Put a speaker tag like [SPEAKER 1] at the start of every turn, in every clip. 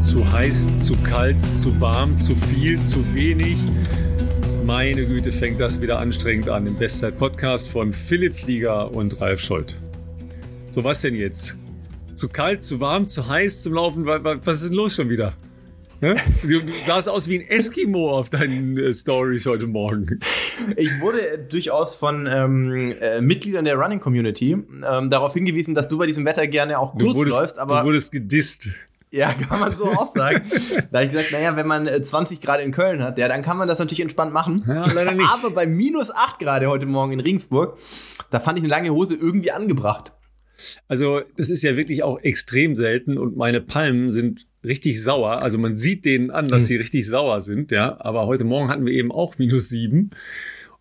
[SPEAKER 1] Zu heiß, zu kalt, zu warm, zu viel, zu wenig. Meine Güte, fängt das wieder anstrengend an im Bestzeit-Podcast von Philipp Flieger und Ralf Scholz. So, was denn jetzt? Zu kalt, zu warm, zu heiß zum Laufen? Was ist denn los schon wieder? Du, du sahst aus wie ein Eskimo auf deinen äh, Stories heute Morgen.
[SPEAKER 2] Ich wurde durchaus von ähm, äh, Mitgliedern der Running Community ähm, darauf hingewiesen, dass du bei diesem Wetter gerne auch kurz
[SPEAKER 1] wurdest,
[SPEAKER 2] läufst, aber
[SPEAKER 1] du wurdest gedisst.
[SPEAKER 2] Ja, kann man so auch sagen. da habe ich gesagt, naja, wenn man 20 äh, Grad in Köln hat, ja, dann kann man das natürlich entspannt machen.
[SPEAKER 1] Ja.
[SPEAKER 2] Aber bei minus 8 Grad heute Morgen in Regensburg, da fand ich eine lange Hose irgendwie angebracht.
[SPEAKER 1] Also, das ist ja wirklich auch extrem selten und meine Palmen sind richtig sauer. Also man sieht denen an, dass hm. sie richtig sauer sind, ja. Aber heute Morgen hatten wir eben auch minus sieben.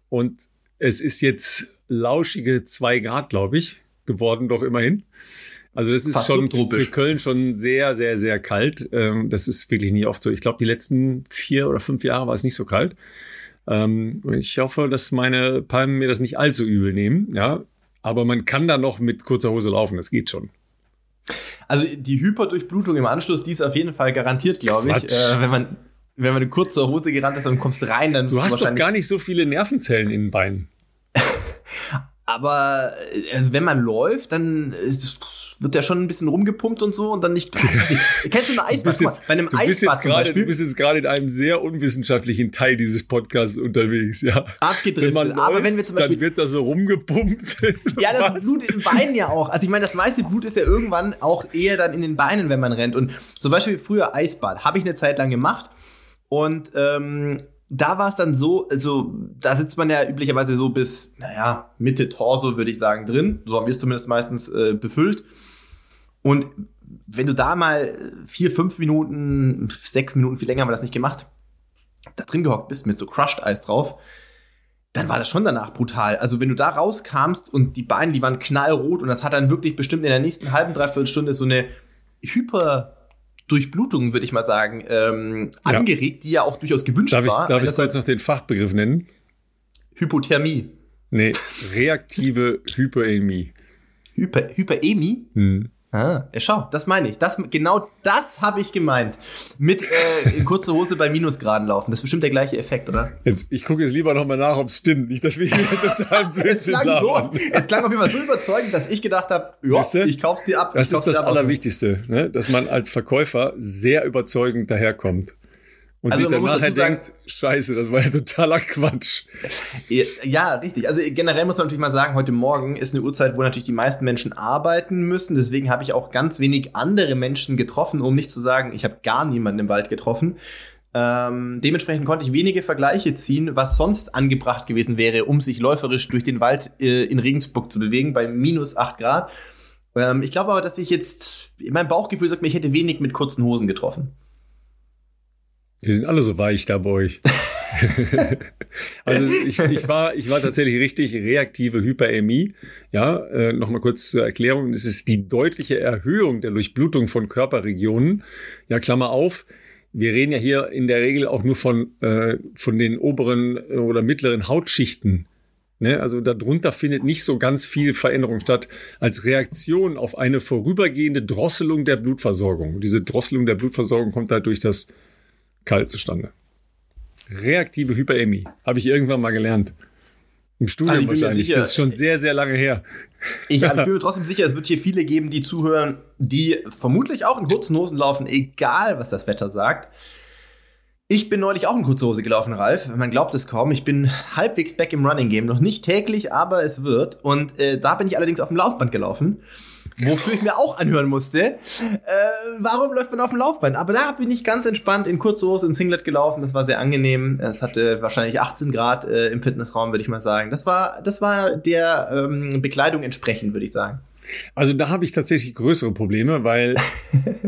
[SPEAKER 1] Und es ist jetzt lauschige zwei Grad, glaube ich, geworden, doch immerhin. Also das ist Fast schon für Köln schon sehr, sehr, sehr kalt. Ähm, das ist wirklich nie oft so. Ich glaube, die letzten vier oder fünf Jahre war es nicht so kalt. Ähm, ich hoffe, dass meine Palmen mir das nicht allzu übel nehmen. Ja, aber man kann da noch mit kurzer Hose laufen. Das geht schon.
[SPEAKER 2] Also die Hyperdurchblutung im Anschluss, die ist auf jeden Fall garantiert, glaube ich. Äh, wenn man wenn man eine kurze Hose gerannt ist und kommst rein, dann
[SPEAKER 1] du hast doch gar nicht so viele Nervenzellen in den Beinen.
[SPEAKER 2] Aber also wenn man läuft, dann ist, wird der schon ein bisschen rumgepumpt und so und dann nicht. Kennst du eine Eisbad?
[SPEAKER 1] Jetzt, bei einem Eisbad zum grade, Beispiel. Du bist jetzt gerade in einem sehr unwissenschaftlichen Teil dieses Podcasts unterwegs, ja.
[SPEAKER 2] Abgedriftet. Wenn läuft, aber wenn wir zum Beispiel.
[SPEAKER 1] Dann wird da so rumgepumpt.
[SPEAKER 2] ja, das Was? Blut in den Beinen ja auch. Also ich meine, das meiste Blut ist ja irgendwann auch eher dann in den Beinen, wenn man rennt. Und zum Beispiel früher Eisbad habe ich eine Zeit lang gemacht. Und ähm, da war es dann so, also da sitzt man ja üblicherweise so bis, naja, Mitte Torso, würde ich sagen, drin. So haben wir es zumindest meistens äh, befüllt. Und wenn du da mal vier, fünf Minuten, sechs Minuten, viel länger haben wir das nicht gemacht, da drin gehockt bist mit so Crushed Eis drauf, dann war das schon danach brutal. Also wenn du da rauskamst und die Beine, die waren knallrot und das hat dann wirklich bestimmt in der nächsten halben, dreiviertel Stunde so eine hyper Durchblutung, würde ich mal sagen, ähm, ja. angeregt, die ja auch durchaus gewünscht
[SPEAKER 1] darf ich,
[SPEAKER 2] war.
[SPEAKER 1] Darf ich jetzt noch den Fachbegriff nennen?
[SPEAKER 2] Hypothermie.
[SPEAKER 1] Nee, reaktive Hyperämie.
[SPEAKER 2] Hyper, Hyperämie? Hm. Ah, ja, schau, das meine ich. Das, genau das habe ich gemeint. Mit äh, kurze Hose bei Minusgraden laufen. Das ist bestimmt der gleiche Effekt, oder?
[SPEAKER 1] Jetzt, ich gucke jetzt lieber nochmal nach, ob es stimmt. Nicht, dass wir hier total
[SPEAKER 2] Blödsinn es klang so, Es klang auf jeden Fall so überzeugend, dass ich gedacht habe, ich kauf's dir ab.
[SPEAKER 1] Das ist das Allerwichtigste, ne? dass man als Verkäufer sehr überzeugend daherkommt. Und also sich dann nachher denkt, scheiße, das war ja totaler Quatsch.
[SPEAKER 2] Ja, richtig. Also generell muss man natürlich mal sagen, heute Morgen ist eine Uhrzeit, wo natürlich die meisten Menschen arbeiten müssen. Deswegen habe ich auch ganz wenig andere Menschen getroffen, um nicht zu sagen, ich habe gar niemanden im Wald getroffen. Ähm, dementsprechend konnte ich wenige Vergleiche ziehen, was sonst angebracht gewesen wäre, um sich läuferisch durch den Wald äh, in Regensburg zu bewegen, bei minus acht Grad. Ähm, ich glaube aber, dass ich jetzt, mein Bauchgefühl sagt mir, ich hätte wenig mit kurzen Hosen getroffen.
[SPEAKER 1] Wir sind alle so weich da bei euch. also ich, ich, war, ich war tatsächlich richtig reaktive Hyperämie. Ja, äh, nochmal kurz zur Erklärung. Es ist die deutliche Erhöhung der Durchblutung von Körperregionen. Ja, Klammer auf. Wir reden ja hier in der Regel auch nur von, äh, von den oberen oder mittleren Hautschichten. Ne? Also darunter findet nicht so ganz viel Veränderung statt als Reaktion auf eine vorübergehende Drosselung der Blutversorgung. Diese Drosselung der Blutversorgung kommt halt durch das kalt zustande. Reaktive Hyperämie. Habe ich irgendwann mal gelernt. Im Studium also wahrscheinlich. Sicher, das ist schon sehr, sehr lange her.
[SPEAKER 2] Ich, also ich bin mir trotzdem sicher, es wird hier viele geben, die zuhören, die vermutlich auch in kurzen Hosen laufen, egal was das Wetter sagt. Ich bin neulich auch in kurze Hose gelaufen, Ralf. Man glaubt es kaum. Ich bin halbwegs back im Running Game. Noch nicht täglich, aber es wird. Und äh, da bin ich allerdings auf dem Laufband gelaufen wofür ich mir auch anhören musste, äh, warum läuft man auf dem Laufband? Aber da bin ich ganz entspannt in kurze Hose in Singlet gelaufen. Das war sehr angenehm. Es hatte wahrscheinlich 18 Grad äh, im Fitnessraum, würde ich mal sagen. Das war, das war der ähm, Bekleidung entsprechend, würde ich sagen.
[SPEAKER 1] Also da habe ich tatsächlich größere Probleme, weil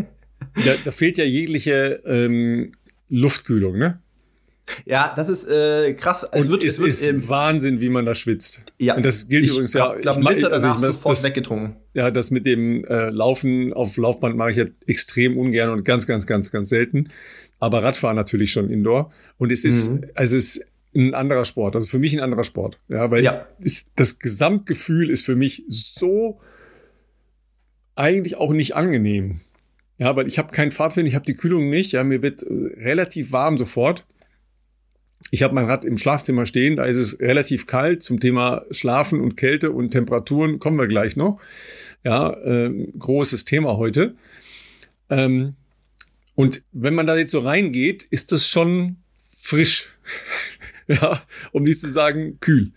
[SPEAKER 1] da, da, fehlt ja jegliche ähm, Luftkühlung, ne?
[SPEAKER 2] Ja, das ist äh, krass.
[SPEAKER 1] Es, wird, es, wird, ist ähm, Wahnsinn, wie man da schwitzt.
[SPEAKER 2] Ja.
[SPEAKER 1] Und das gilt
[SPEAKER 2] ich
[SPEAKER 1] übrigens
[SPEAKER 2] glaub, ja.
[SPEAKER 1] Glaub,
[SPEAKER 2] ich glaube, also ich, sofort das, weggetrunken.
[SPEAKER 1] Ja, das mit dem äh, Laufen auf Laufband mache ich ja extrem ungern und ganz, ganz, ganz, ganz selten. Aber Radfahren natürlich schon Indoor. Und es ist, mhm. also es ist ein anderer Sport. Also für mich ein anderer Sport. Ja, weil ja. Ist, das Gesamtgefühl ist für mich so eigentlich auch nicht angenehm. Ja, weil ich habe keinen Fahrtwind, ich habe die Kühlung nicht. Ja, mir wird äh, relativ warm sofort. Ich habe mein Rad im Schlafzimmer stehen, da ist es relativ kalt. Zum Thema Schlafen und Kälte und Temperaturen kommen wir gleich noch. Ja, äh, großes Thema heute. Ähm, und wenn man da jetzt so reingeht, ist das schon frisch. ja, um nicht zu sagen kühl.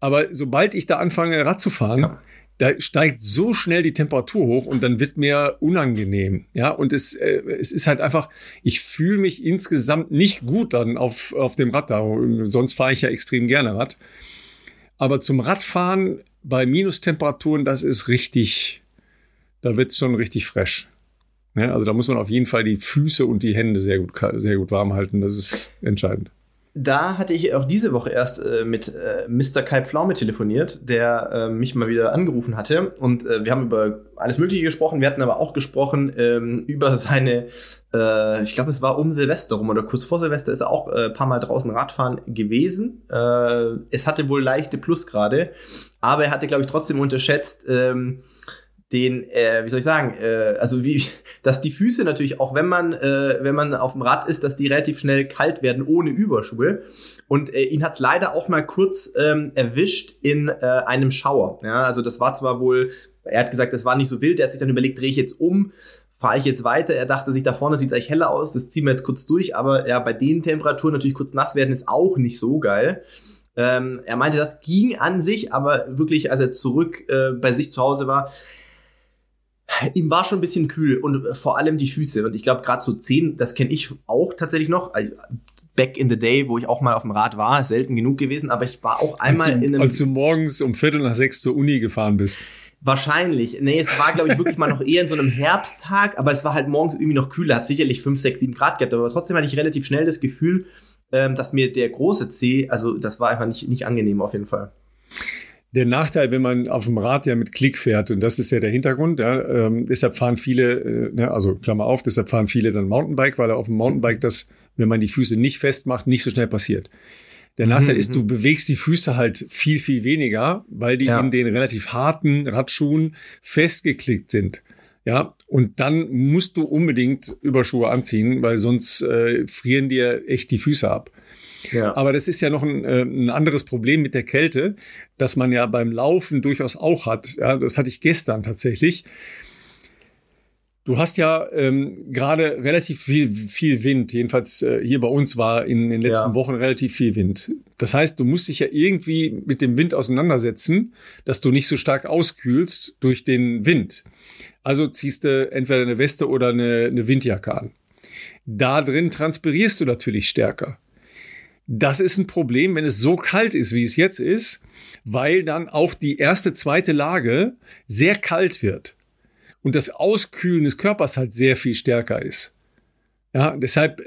[SPEAKER 1] Aber sobald ich da anfange, Rad zu fahren, ja da steigt so schnell die Temperatur hoch und dann wird mir unangenehm. Ja, und es, äh, es ist halt einfach, ich fühle mich insgesamt nicht gut dann auf, auf dem Rad da. Sonst fahre ich ja extrem gerne Rad. Aber zum Radfahren bei Minustemperaturen, das ist richtig, da wird's schon richtig fresh. Ja, also da muss man auf jeden Fall die Füße und die Hände sehr gut, sehr gut warm halten. Das ist entscheidend
[SPEAKER 2] da hatte ich auch diese Woche erst äh, mit äh, Mr. Kai Pflaume telefoniert, der äh, mich mal wieder angerufen hatte. Und äh, wir haben über alles Mögliche gesprochen. Wir hatten aber auch gesprochen ähm, über seine, äh, ich glaube, es war um Silvester rum oder kurz vor Silvester ist er auch äh, paar Mal draußen Radfahren gewesen. Es hatte wohl leichte Plusgrade, aber er hatte, glaube ich, trotzdem unterschätzt, ähm, den, äh, wie soll ich sagen, äh, also wie, dass die Füße natürlich auch, wenn man, äh, wenn man auf dem Rad ist, dass die relativ schnell kalt werden ohne Überschuhe. Und äh, ihn hat's leider auch mal kurz ähm, erwischt in äh, einem Schauer. Ja, also das war zwar wohl, er hat gesagt, das war nicht so wild. Er hat sich dann überlegt, drehe ich jetzt um, fahre ich jetzt weiter. Er dachte sich, da vorne sieht es eigentlich heller aus, das ziehen wir jetzt kurz durch. Aber ja, bei den Temperaturen natürlich kurz nass werden ist auch nicht so geil. Ähm, er meinte, das ging an sich, aber wirklich, als er zurück äh, bei sich zu Hause war, ihm war schon ein bisschen kühl und äh, vor allem die Füße. Und ich glaube, gerade so zehn, das kenne ich auch tatsächlich noch. Also, back in the day, wo ich auch mal auf dem Rad war, selten genug gewesen, aber ich war auch einmal du,
[SPEAKER 1] in einem. Als du morgens um Viertel nach sechs zur Uni gefahren bist.
[SPEAKER 2] Wahrscheinlich. Nee, es war, glaube ich, wirklich mal noch eher in so einem Herbsttag, aber es war halt morgens irgendwie noch kühler, hat sicherlich fünf, sechs, sieben Grad gehabt, aber trotzdem hatte ich relativ schnell das Gefühl, ähm, dass mir der große C, also das war einfach nicht, nicht angenehm auf jeden Fall
[SPEAKER 1] der Nachteil, wenn man auf dem Rad ja mit Klick fährt, und das ist ja der Hintergrund, ja, ähm, deshalb fahren viele, äh, ne, also Klammer auf, deshalb fahren viele dann Mountainbike, weil auf dem Mountainbike das, wenn man die Füße nicht festmacht, nicht so schnell passiert. Der Nachteil mhm. ist, du mhm. bewegst die Füße halt viel, viel weniger, weil die ja. in den relativ harten Radschuhen festgeklickt sind. Ja, und dann musst du unbedingt Überschuhe anziehen, weil sonst äh, frieren dir echt die Füße ab. Ja. Aber das ist ja noch ein, äh, ein anderes Problem mit der Kälte, das man ja beim Laufen durchaus auch hat. Ja, das hatte ich gestern tatsächlich. Du hast ja ähm, gerade relativ viel, viel Wind. Jedenfalls äh, hier bei uns war in den letzten ja. Wochen relativ viel Wind. Das heißt, du musst dich ja irgendwie mit dem Wind auseinandersetzen, dass du nicht so stark auskühlst durch den Wind. Also ziehst du entweder eine Weste oder eine, eine Windjacke an. Da drin transpirierst du natürlich stärker. Das ist ein Problem, wenn es so kalt ist, wie es jetzt ist, weil dann auch die erste, zweite Lage sehr kalt wird und das Auskühlen des Körpers halt sehr viel stärker ist. Ja, deshalb,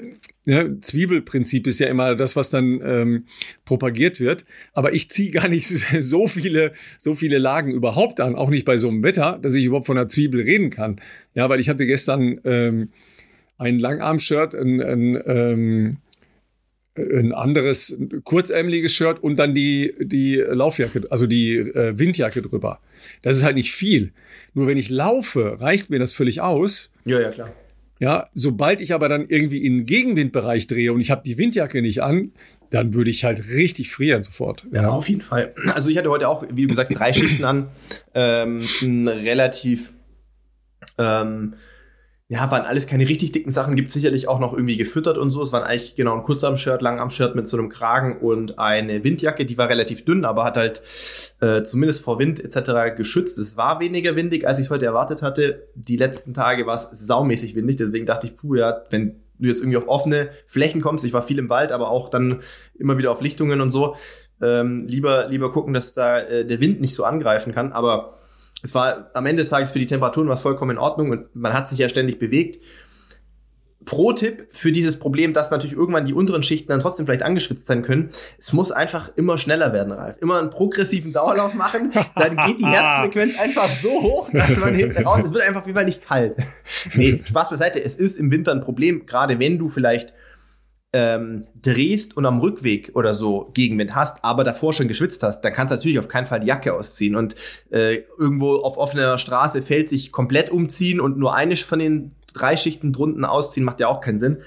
[SPEAKER 1] ja, Zwiebelprinzip ist ja immer das, was dann ähm, propagiert wird. Aber ich ziehe gar nicht so viele, so viele Lagen überhaupt an, auch nicht bei so einem Wetter, dass ich überhaupt von einer Zwiebel reden kann. Ja, weil ich hatte gestern ähm, ein Langarm-Shirt, ein, ein ähm, ein anderes kurzärmeliges Shirt und dann die, die Laufjacke, also die äh, Windjacke drüber. Das ist halt nicht viel. Nur wenn ich laufe, reicht mir das völlig aus.
[SPEAKER 2] Ja, ja, klar.
[SPEAKER 1] Ja, sobald ich aber dann irgendwie in den Gegenwindbereich drehe und ich habe die Windjacke nicht an, dann würde ich halt richtig frieren sofort.
[SPEAKER 2] Ja, ja, auf jeden Fall. Also ich hatte heute auch, wie du gesagt, drei Schichten an. Ähm, relativ ähm, ja, waren alles keine richtig dicken Sachen, gibt sicherlich auch noch irgendwie gefüttert und so. Es waren eigentlich genau ein Kurzarm-Shirt, Langarm-Shirt mit so einem Kragen und eine Windjacke, die war relativ dünn, aber hat halt äh, zumindest vor Wind etc. geschützt. Es war weniger windig, als ich es heute erwartet hatte. Die letzten Tage war es saumäßig windig, deswegen dachte ich, puh, ja, wenn du jetzt irgendwie auf offene Flächen kommst, ich war viel im Wald, aber auch dann immer wieder auf Lichtungen und so, ähm, lieber, lieber gucken, dass da äh, der Wind nicht so angreifen kann, aber es war am Ende des Tages für die Temperaturen was vollkommen in Ordnung und man hat sich ja ständig bewegt. Pro-Tipp für dieses Problem, dass natürlich irgendwann die unteren Schichten dann trotzdem vielleicht angeschwitzt sein können. Es muss einfach immer schneller werden, Ralf. Immer einen progressiven Dauerlauf machen, dann geht die Herzfrequenz einfach so hoch, dass man hinten raus, es wird einfach wie mal nicht kalt. nee, Spaß beiseite. Es ist im Winter ein Problem, gerade wenn du vielleicht ähm, drehst und am Rückweg oder so Gegenwind hast, aber davor schon geschwitzt hast, dann kannst du natürlich auf keinen Fall die Jacke ausziehen und äh, irgendwo auf offener Straße fällt sich komplett umziehen und nur eine von den drei Schichten drunten ausziehen, macht ja auch keinen Sinn.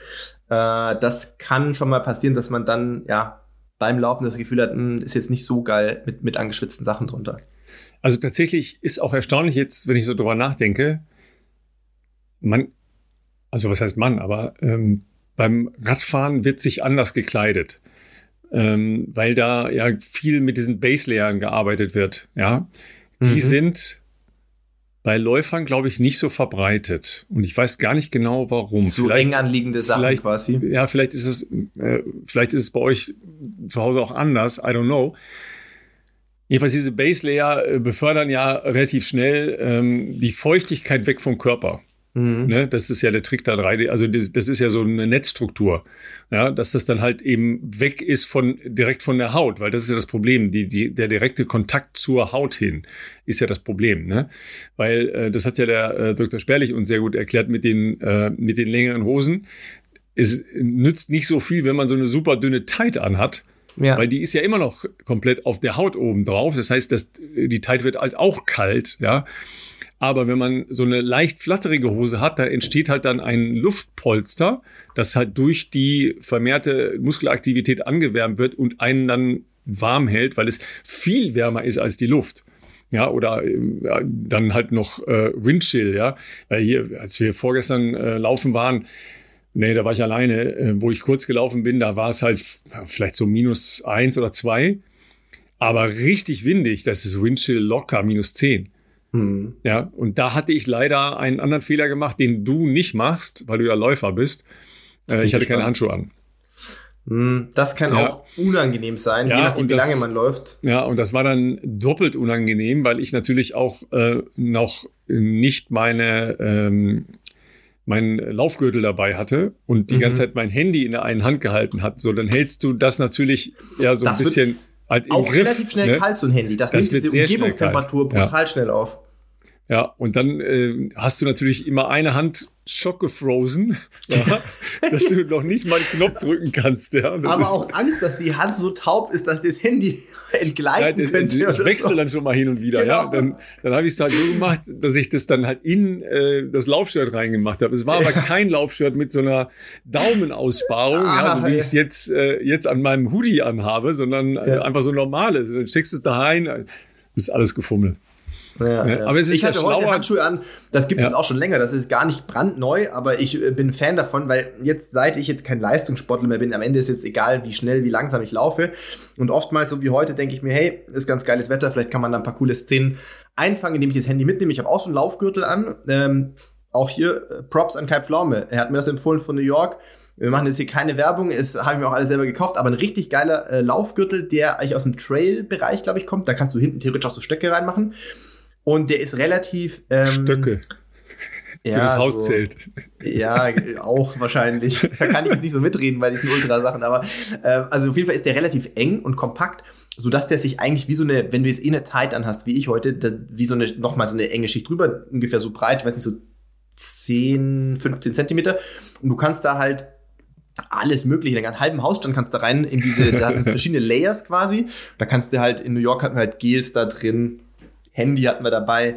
[SPEAKER 2] Äh, das kann schon mal passieren, dass man dann ja beim Laufen das Gefühl hat, mh, hm, ist jetzt nicht so geil mit, mit angeschwitzten Sachen drunter.
[SPEAKER 1] Also tatsächlich ist auch erstaunlich jetzt, wenn ich so drüber nachdenke, man, also was heißt man, aber ähm, beim Radfahren wird sich anders gekleidet, ähm, weil da ja viel mit diesen Base-Layern gearbeitet wird. Ja, die mhm. sind bei Läufern, glaube ich, nicht so verbreitet. Und ich weiß gar nicht genau, warum.
[SPEAKER 2] Zu vielleicht, eng anliegende Sachen quasi.
[SPEAKER 1] Ja, vielleicht ist es, äh, vielleicht ist es bei euch zu Hause auch anders. I don't know. Jedenfalls diese Base Layer äh, befördern ja relativ schnell ähm, die Feuchtigkeit weg vom Körper. Mhm. Ne? Das ist ja der Trick da 3D. Also das, das, ist ja so eine Netzstruktur. Ja, dass das dann halt eben weg ist von direkt von der Haut, weil das ist ja das Problem. Die, die, der direkte Kontakt zur Haut hin ist ja das Problem. Ne? Weil äh, das hat ja der äh, Dr. Sperlich uns sehr gut erklärt mit den, äh, mit den längeren Hosen. Es nützt nicht so viel, wenn man so eine super dünne Tight anhat. Ja. Weil die ist ja immer noch komplett auf der Haut oben drauf. Das heißt, dass die Tight wird halt auch kalt, ja. Aber wenn man so eine leicht flatterige Hose hat, da entsteht halt dann ein Luftpolster, das halt durch die vermehrte Muskelaktivität angewärmt wird und einen dann warm hält, weil es viel wärmer ist als die Luft. Ja, oder ja, dann halt noch äh, Windchill, ja. Weil hier, als wir vorgestern äh, laufen waren, nee, da war ich alleine, äh, wo ich kurz gelaufen bin, da war es halt vielleicht so minus eins oder zwei. Aber richtig windig, das ist Windchill locker minus zehn. Mhm. Ja, und da hatte ich leider einen anderen Fehler gemacht, den du nicht machst, weil du ja Läufer bist. Äh, ich hatte keine Handschuhe an.
[SPEAKER 2] Hm, das kann ja. auch unangenehm sein, ja, je nachdem, wie lange man läuft.
[SPEAKER 1] Ja, und das war dann doppelt unangenehm, weil ich natürlich auch äh, noch nicht meine ähm, meinen Laufgürtel dabei hatte und die mhm. ganze Zeit mein Handy in der einen Hand gehalten hat. So, dann hältst du das natürlich ja so das ein bisschen
[SPEAKER 2] halt auch Griff, relativ schnell ne? kalt so ein Handy. Das, das nimmt diese Umgebungstemperatur brutal ja. schnell auf.
[SPEAKER 1] Ja, und dann äh, hast du natürlich immer eine Hand schockgefrozen, ja, dass du noch nicht mal einen Knopf drücken kannst. Ja.
[SPEAKER 2] Aber auch Angst, dass die Hand so taub ist, dass das Handy entgleiten ja, könnte.
[SPEAKER 1] Ich wechsle so. dann schon mal hin und wieder. Genau. Ja, dann, dann habe ich es halt so gemacht, dass ich das dann halt in äh, das Laufshirt reingemacht habe. Es war aber kein Laufshirt mit so einer Daumenaussparung, ah, ja, so wie ich es jetzt äh, jetzt an meinem Hoodie anhabe, sondern äh, einfach so normales. Dann steckst du es da rein. Das ist alles gefummelt.
[SPEAKER 2] Ja, ja. Aber es ist ich ja hatte schlauer. heute Handschuhe an. Das gibt es auch schon länger. Das ist gar nicht brandneu, aber ich äh, bin Fan davon, weil jetzt, seit ich jetzt kein Leistungssportler mehr bin, am Ende ist jetzt egal, wie schnell, wie langsam ich laufe. Und oftmals, so wie heute, denke ich mir, hey, ist ganz geiles Wetter, vielleicht kann man da ein paar coole Szenen einfangen, indem ich das Handy mitnehme. Ich habe auch so einen Laufgürtel an. Ähm, auch hier äh, Props an Kai Pflaume. Er hat mir das empfohlen von New York. Wir machen jetzt hier keine Werbung, es habe ich mir auch alles selber gekauft, aber ein richtig geiler äh, Laufgürtel, der eigentlich aus dem Trail-Bereich, glaube ich, kommt. Da kannst du hinten theoretisch auch so Stöcke reinmachen. Und der ist relativ.
[SPEAKER 1] Ähm, Stöcke.
[SPEAKER 2] Ja, Für das Hauszelt. So, ja, auch wahrscheinlich. Da kann ich jetzt nicht so mitreden bei diesen Ultrasachen, aber äh, also auf jeden Fall ist der relativ eng und kompakt, sodass der sich eigentlich wie so eine, wenn du jetzt eh eine Tight anhast, wie ich heute, das, wie so eine, nochmal so eine enge Schicht drüber, ungefähr so breit, ich weiß nicht, so 10, 15 Zentimeter. Und du kannst da halt alles mögliche, einen halben Hausstand kannst du da rein in diese, da sind verschiedene Layers quasi. Da kannst du halt, in New York hatten wir halt Gels da drin, Handy hatten wir dabei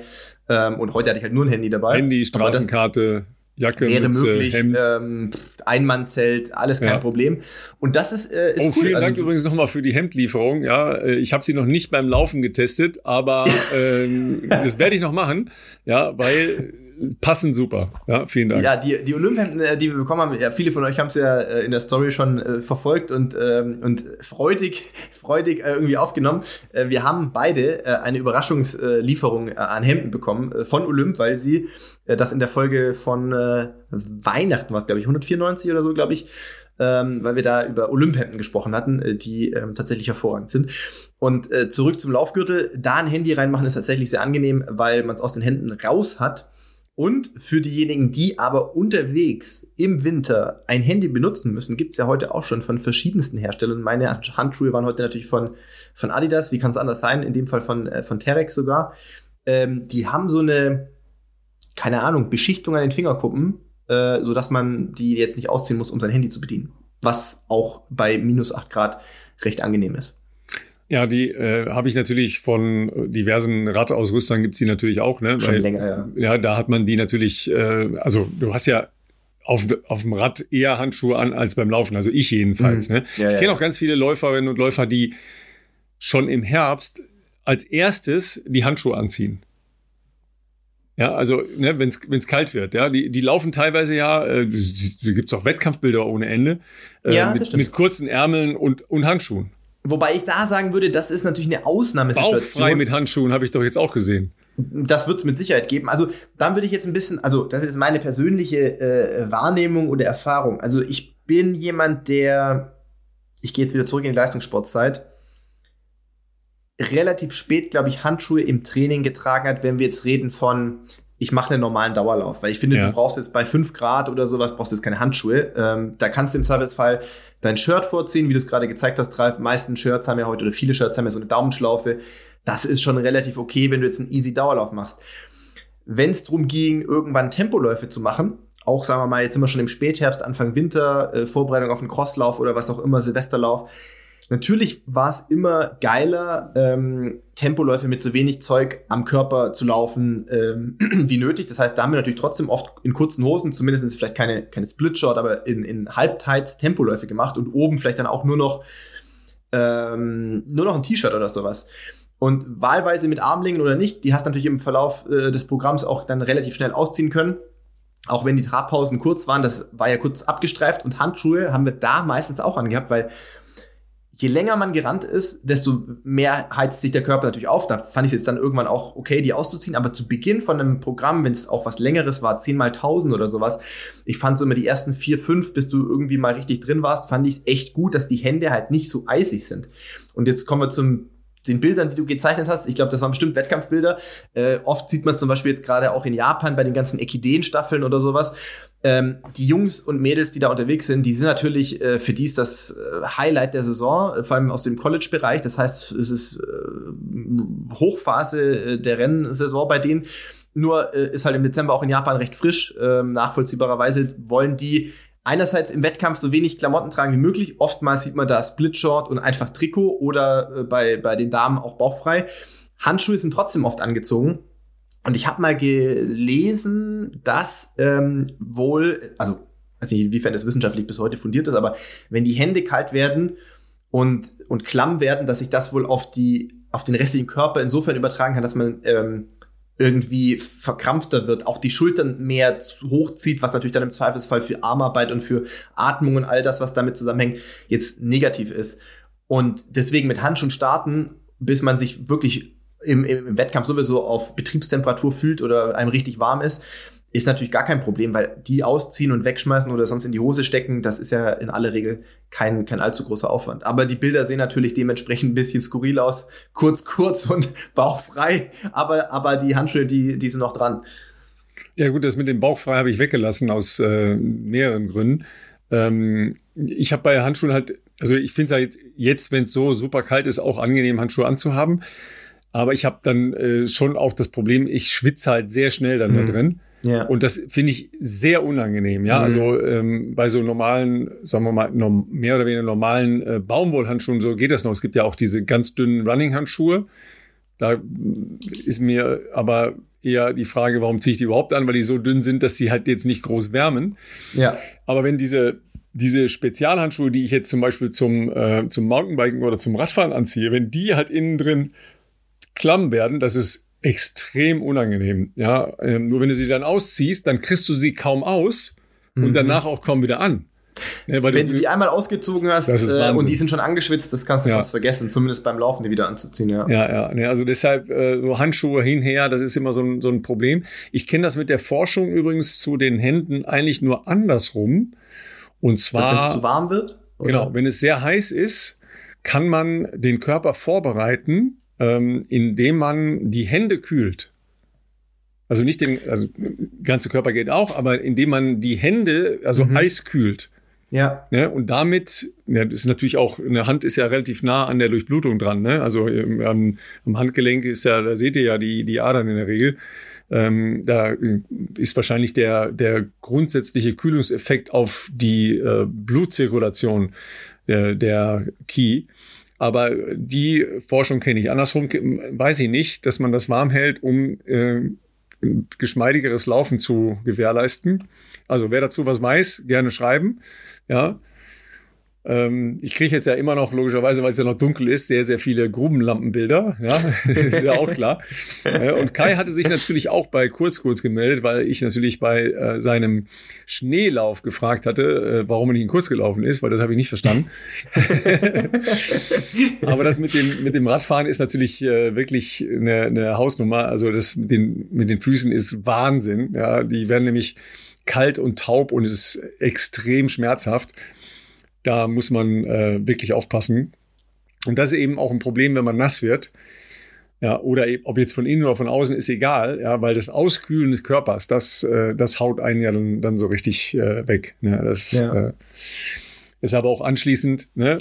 [SPEAKER 2] ähm, und heute hatte ich halt nur ein Handy dabei.
[SPEAKER 1] Handy, Straßenkarte. Jacke,
[SPEAKER 2] wäre Mütze, möglich, Hemd. Ähm, Einmannzelt, alles kein ja. Problem. Und das ist, äh, ist
[SPEAKER 1] oh, cool. Vielen also, Dank übrigens nochmal für die Hemdlieferung. Ja, äh, ich habe sie noch nicht beim Laufen getestet, aber ähm, das werde ich noch machen. Ja, weil passen super. Ja, vielen Dank.
[SPEAKER 2] Ja, die, die Olymphemden, äh, die wir bekommen haben, ja, viele von euch haben es ja äh, in der Story schon äh, verfolgt und, ähm, und freudig, freudig äh, irgendwie aufgenommen. Äh, wir haben beide äh, eine Überraschungslieferung an Hemden bekommen von Olymp, weil sie das in der Folge von Weihnachten, was glaube ich, 194 oder so, glaube ich, ähm, weil wir da über Olymphemden gesprochen hatten, die ähm, tatsächlich hervorragend sind. Und zurück zum Laufgürtel, da ein Handy reinmachen ist tatsächlich sehr angenehm, weil man es aus den Händen raus hat und für diejenigen, die aber unterwegs im Winter ein Handy benutzen müssen, gibt es ja heute auch schon von verschiedensten Herstellern. Meine Handschuhe waren heute natürlich von, von Adidas, wie kann es anders sein? In dem Fall von, äh, von Terex sogar. Ähm, die haben so eine, keine Ahnung, Beschichtung an den Fingerkuppen, äh, sodass man die jetzt nicht ausziehen muss, um sein Handy zu bedienen. was auch bei minus 8 Grad recht angenehm ist.
[SPEAKER 1] Ja, die äh, habe ich natürlich von diversen Radausrüstern gibt's die natürlich auch, ne?
[SPEAKER 2] Schon
[SPEAKER 1] Weil,
[SPEAKER 2] länger, ja.
[SPEAKER 1] Ja, da hat man die natürlich, äh, also du hast ja auf, auf dem Rad eher Handschuhe an als beim Laufen, also ich jedenfalls.
[SPEAKER 2] Mhm.
[SPEAKER 1] Ne?
[SPEAKER 2] Ja,
[SPEAKER 1] ich
[SPEAKER 2] ja.
[SPEAKER 1] kenne auch ganz viele Läuferinnen und Läufer, die schon im Herbst als erstes die Handschuhe anziehen. Ja, also ne, wenn es kalt wird, ja, die, die laufen teilweise ja, äh, gibt's auch Wettkampfbilder ohne Ende, äh,
[SPEAKER 2] Ja,
[SPEAKER 1] mit, mit kurzen Ärmeln und, und Handschuhen.
[SPEAKER 2] Wobei ich da sagen würde, das ist natürlich eine Ausnahmesituation.
[SPEAKER 1] Bauchfrei mit Handschuhen habe ich doch jetzt auch gesehen.
[SPEAKER 2] Das wird es mit Sicherheit geben. Also dann würde ich jetzt ein bisschen, also das ist meine persönliche äh, Wahrnehmung oder Erfahrung. Also ich bin jemand, der, ich gehe jetzt wieder zurück in die Leistungssportzeit, relativ spät, glaube ich, Handschuhe im Training getragen hat, wenn wir jetzt reden von, ich mache einen normalen Dauerlauf. Weil ich finde,
[SPEAKER 1] Ja.
[SPEAKER 2] du brauchst jetzt bei 5 Grad oder sowas, brauchst du jetzt keine Handschuhe. Ähm, da kannst du im Zweifelsfall dein Shirt vorziehen, wie du es gerade gezeigt hast, Ralf. Meisten Shirts haben ja heute, oder viele Shirts haben ja so eine Daumenschlaufe. Das ist schon relativ okay, wenn du jetzt einen easy Dauerlauf machst. Wenn es darum ging, irgendwann Tempoläufe zu machen, auch sagen wir mal, jetzt sind wir schon im Spätherbst, Anfang Winter, äh, Vorbereitung auf einen Crosslauf oder was auch immer, Silvesterlauf. Natürlich war es immer geiler, ähm, Tempoläufe mit so wenig Zeug am Körper zu laufen ähm, wie nötig. Das heißt, da haben wir natürlich trotzdem oft in kurzen Hosen, zumindest vielleicht keine, keine Splitshot, aber in, in Halbtights Tempoläufe gemacht und oben vielleicht dann auch nur noch, ähm, nur noch ein T-Shirt oder sowas. Und wahlweise mit Armlingen oder nicht, die hast du natürlich im Verlauf äh, des Programms auch dann relativ schnell ausziehen können. Auch wenn die Trabpausen kurz waren, das war ja kurz abgestreift und Handschuhe haben wir da meistens auch angehabt, weil je länger man gerannt ist, desto mehr heizt sich der Körper natürlich auf. Da fand ich es jetzt dann irgendwann auch okay, die auszuziehen. Aber zu Beginn von einem Programm, wenn es auch was längeres war, 10 mal 1000 oder sowas, ich fand so immer die ersten vier, fünf, bis du irgendwie mal richtig drin warst, fand ich es echt gut, dass die Hände halt nicht so eisig sind. Und jetzt kommen wir zum den Bildern, die du gezeichnet hast, ich glaube, das waren bestimmt Wettkampfbilder. Äh, oft sieht man es zum Beispiel jetzt gerade auch in Japan bei den ganzen Ekiden-Staffeln oder sowas. Ähm, die Jungs und Mädels, die da unterwegs sind, die sind natürlich, äh, für die ist das äh, Highlight der Saison, äh, vor allem aus dem College-Bereich. Das heißt, es ist äh, Hochphase äh, der Rennsaison bei denen. Nur äh, ist halt im Dezember auch in Japan recht frisch. Ähm, nachvollziehbarerweise wollen die einerseits im Wettkampf so wenig Klamotten tragen wie möglich. Oftmals sieht man da Splitshort und einfach Trikot oder bei, bei den Damen auch bauchfrei. Handschuhe sind trotzdem oft angezogen. Und ich habe mal gelesen, dass ähm, wohl, also weiß nicht, inwiefern das wissenschaftlich bis heute fundiert ist, aber wenn die Hände kalt werden und, und klamm werden, dass sich das wohl auf, die, auf den restlichen Körper insofern übertragen kann, dass man ähm, irgendwie verkrampfter wird, auch die Schultern mehr hochzieht, was natürlich dann im Zweifelsfall für Armarbeit und für Atmung und all das, was damit zusammenhängt, jetzt negativ ist. Und deswegen mit Handschuhen starten, bis man sich wirklich im, im, Wettkampf sowieso auf Betriebstemperatur fühlt oder einem richtig warm ist, ist natürlich gar kein Problem, weil die ausziehen und wegschmeißen oder sonst in die Hose stecken, das ist ja in aller Regel kein, kein allzu großer Aufwand. Aber die Bilder sehen natürlich dementsprechend ein bisschen skurril aus. Kurz, kurz und bauchfrei. Aber, aber die Handschuhe, die, die sind noch dran.
[SPEAKER 1] Ja gut, das mit dem Bauchfrei habe ich weggelassen aus äh, mehreren Gründen. Ähm, ich habe bei Handschuhen halt, also ich finde es halt jetzt, jetzt wenn es so super kalt ist, auch angenehm, Handschuhe anzuhaben. Aber ich habe dann äh, schon auch das Problem, ich schwitze halt sehr schnell dann
[SPEAKER 2] Mhm.
[SPEAKER 1] da drin.
[SPEAKER 2] Ja.
[SPEAKER 1] Und das finde ich sehr unangenehm. Ja,
[SPEAKER 2] Mhm.
[SPEAKER 1] also ähm, bei so normalen, sagen wir mal, norm, mehr oder weniger normalen äh, Baumwollhandschuhen, so geht das noch. Es gibt ja auch diese ganz dünnen Running-Handschuhe. Da ist mir aber eher die Frage, warum ziehe ich die überhaupt an, weil die so dünn sind, dass sie halt jetzt nicht groß wärmen.
[SPEAKER 2] ja.
[SPEAKER 1] Aber wenn diese, diese Spezialhandschuhe, die ich jetzt zum Beispiel zum, äh, zum Mountainbiken oder zum Radfahren anziehe, wenn die halt innen drin klamm werden, das ist extrem unangenehm. Ja, ähm, nur wenn du sie dann ausziehst, dann kriegst du sie kaum aus und
[SPEAKER 2] Mhm.
[SPEAKER 1] danach auch kaum wieder an. Ne,
[SPEAKER 2] Wenn du die einmal ausgezogen hast äh, und die sind schon angeschwitzt, das kannst du
[SPEAKER 1] Ja.
[SPEAKER 2] fast vergessen, zumindest beim Laufen die wieder anzuziehen, ja.
[SPEAKER 1] Ja, ja, ne, also deshalb äh, so Handschuhe hinher, das ist immer so ein, so ein Problem. Ich kenne das mit der Forschung übrigens zu den Händen eigentlich nur andersrum. Und
[SPEAKER 2] Dass wenn es
[SPEAKER 1] zwar,
[SPEAKER 2] zu warm wird? oder?
[SPEAKER 1] genau, wenn es sehr heiß ist, kann man den Körper vorbereiten, ähm, indem man die Hände kühlt. Also nicht den, also ganze Körper geht auch, aber indem man die Hände, also
[SPEAKER 2] Mhm.
[SPEAKER 1] heiß kühlt.
[SPEAKER 2] Ja.
[SPEAKER 1] Ne? Und damit, ja, das ist natürlich auch, eine Hand ist ja relativ nah an der Durchblutung dran. Ne? Also ähm, am, am Handgelenk ist ja, da seht ihr ja die, die Adern in der Regel. Ähm, da äh, ist wahrscheinlich der, der grundsätzliche Kühlungseffekt auf die äh, Blutzirkulation äh, der Key. Aber die Forschung kenne ich. Andersrum weiß ich nicht, dass man das warm hält, um äh, geschmeidigeres Laufen zu gewährleisten. Also wer dazu was weiß, gerne schreiben. Ja, ähm, ich kriege jetzt ja immer noch, logischerweise, weil es ja noch dunkel ist, sehr, sehr viele Grubenlampenbilder. Ja, ist ja auch klar. und Kai hatte sich natürlich auch bei Kurz Kurz gemeldet, weil ich natürlich bei äh, seinem Schneelauf gefragt hatte, äh, warum er nicht in Kurz gelaufen ist, weil das habe ich nicht verstanden. Aber das mit dem, mit dem Radfahren ist natürlich äh, wirklich eine, eine Hausnummer. Also das mit den, mit den Füßen ist Wahnsinn. Ja, die werden nämlich kalt und taub und es ist extrem schmerzhaft. Da muss man äh, wirklich aufpassen. Und das ist eben auch ein Problem, wenn man nass wird. Ja, oder eben, ob jetzt von innen oder von außen, ist egal, ja, weil das Auskühlen des Körpers, das, äh, das haut einen ja dann, dann so richtig äh, weg. Ne? Das ja. äh, ist aber auch anschließend, ne,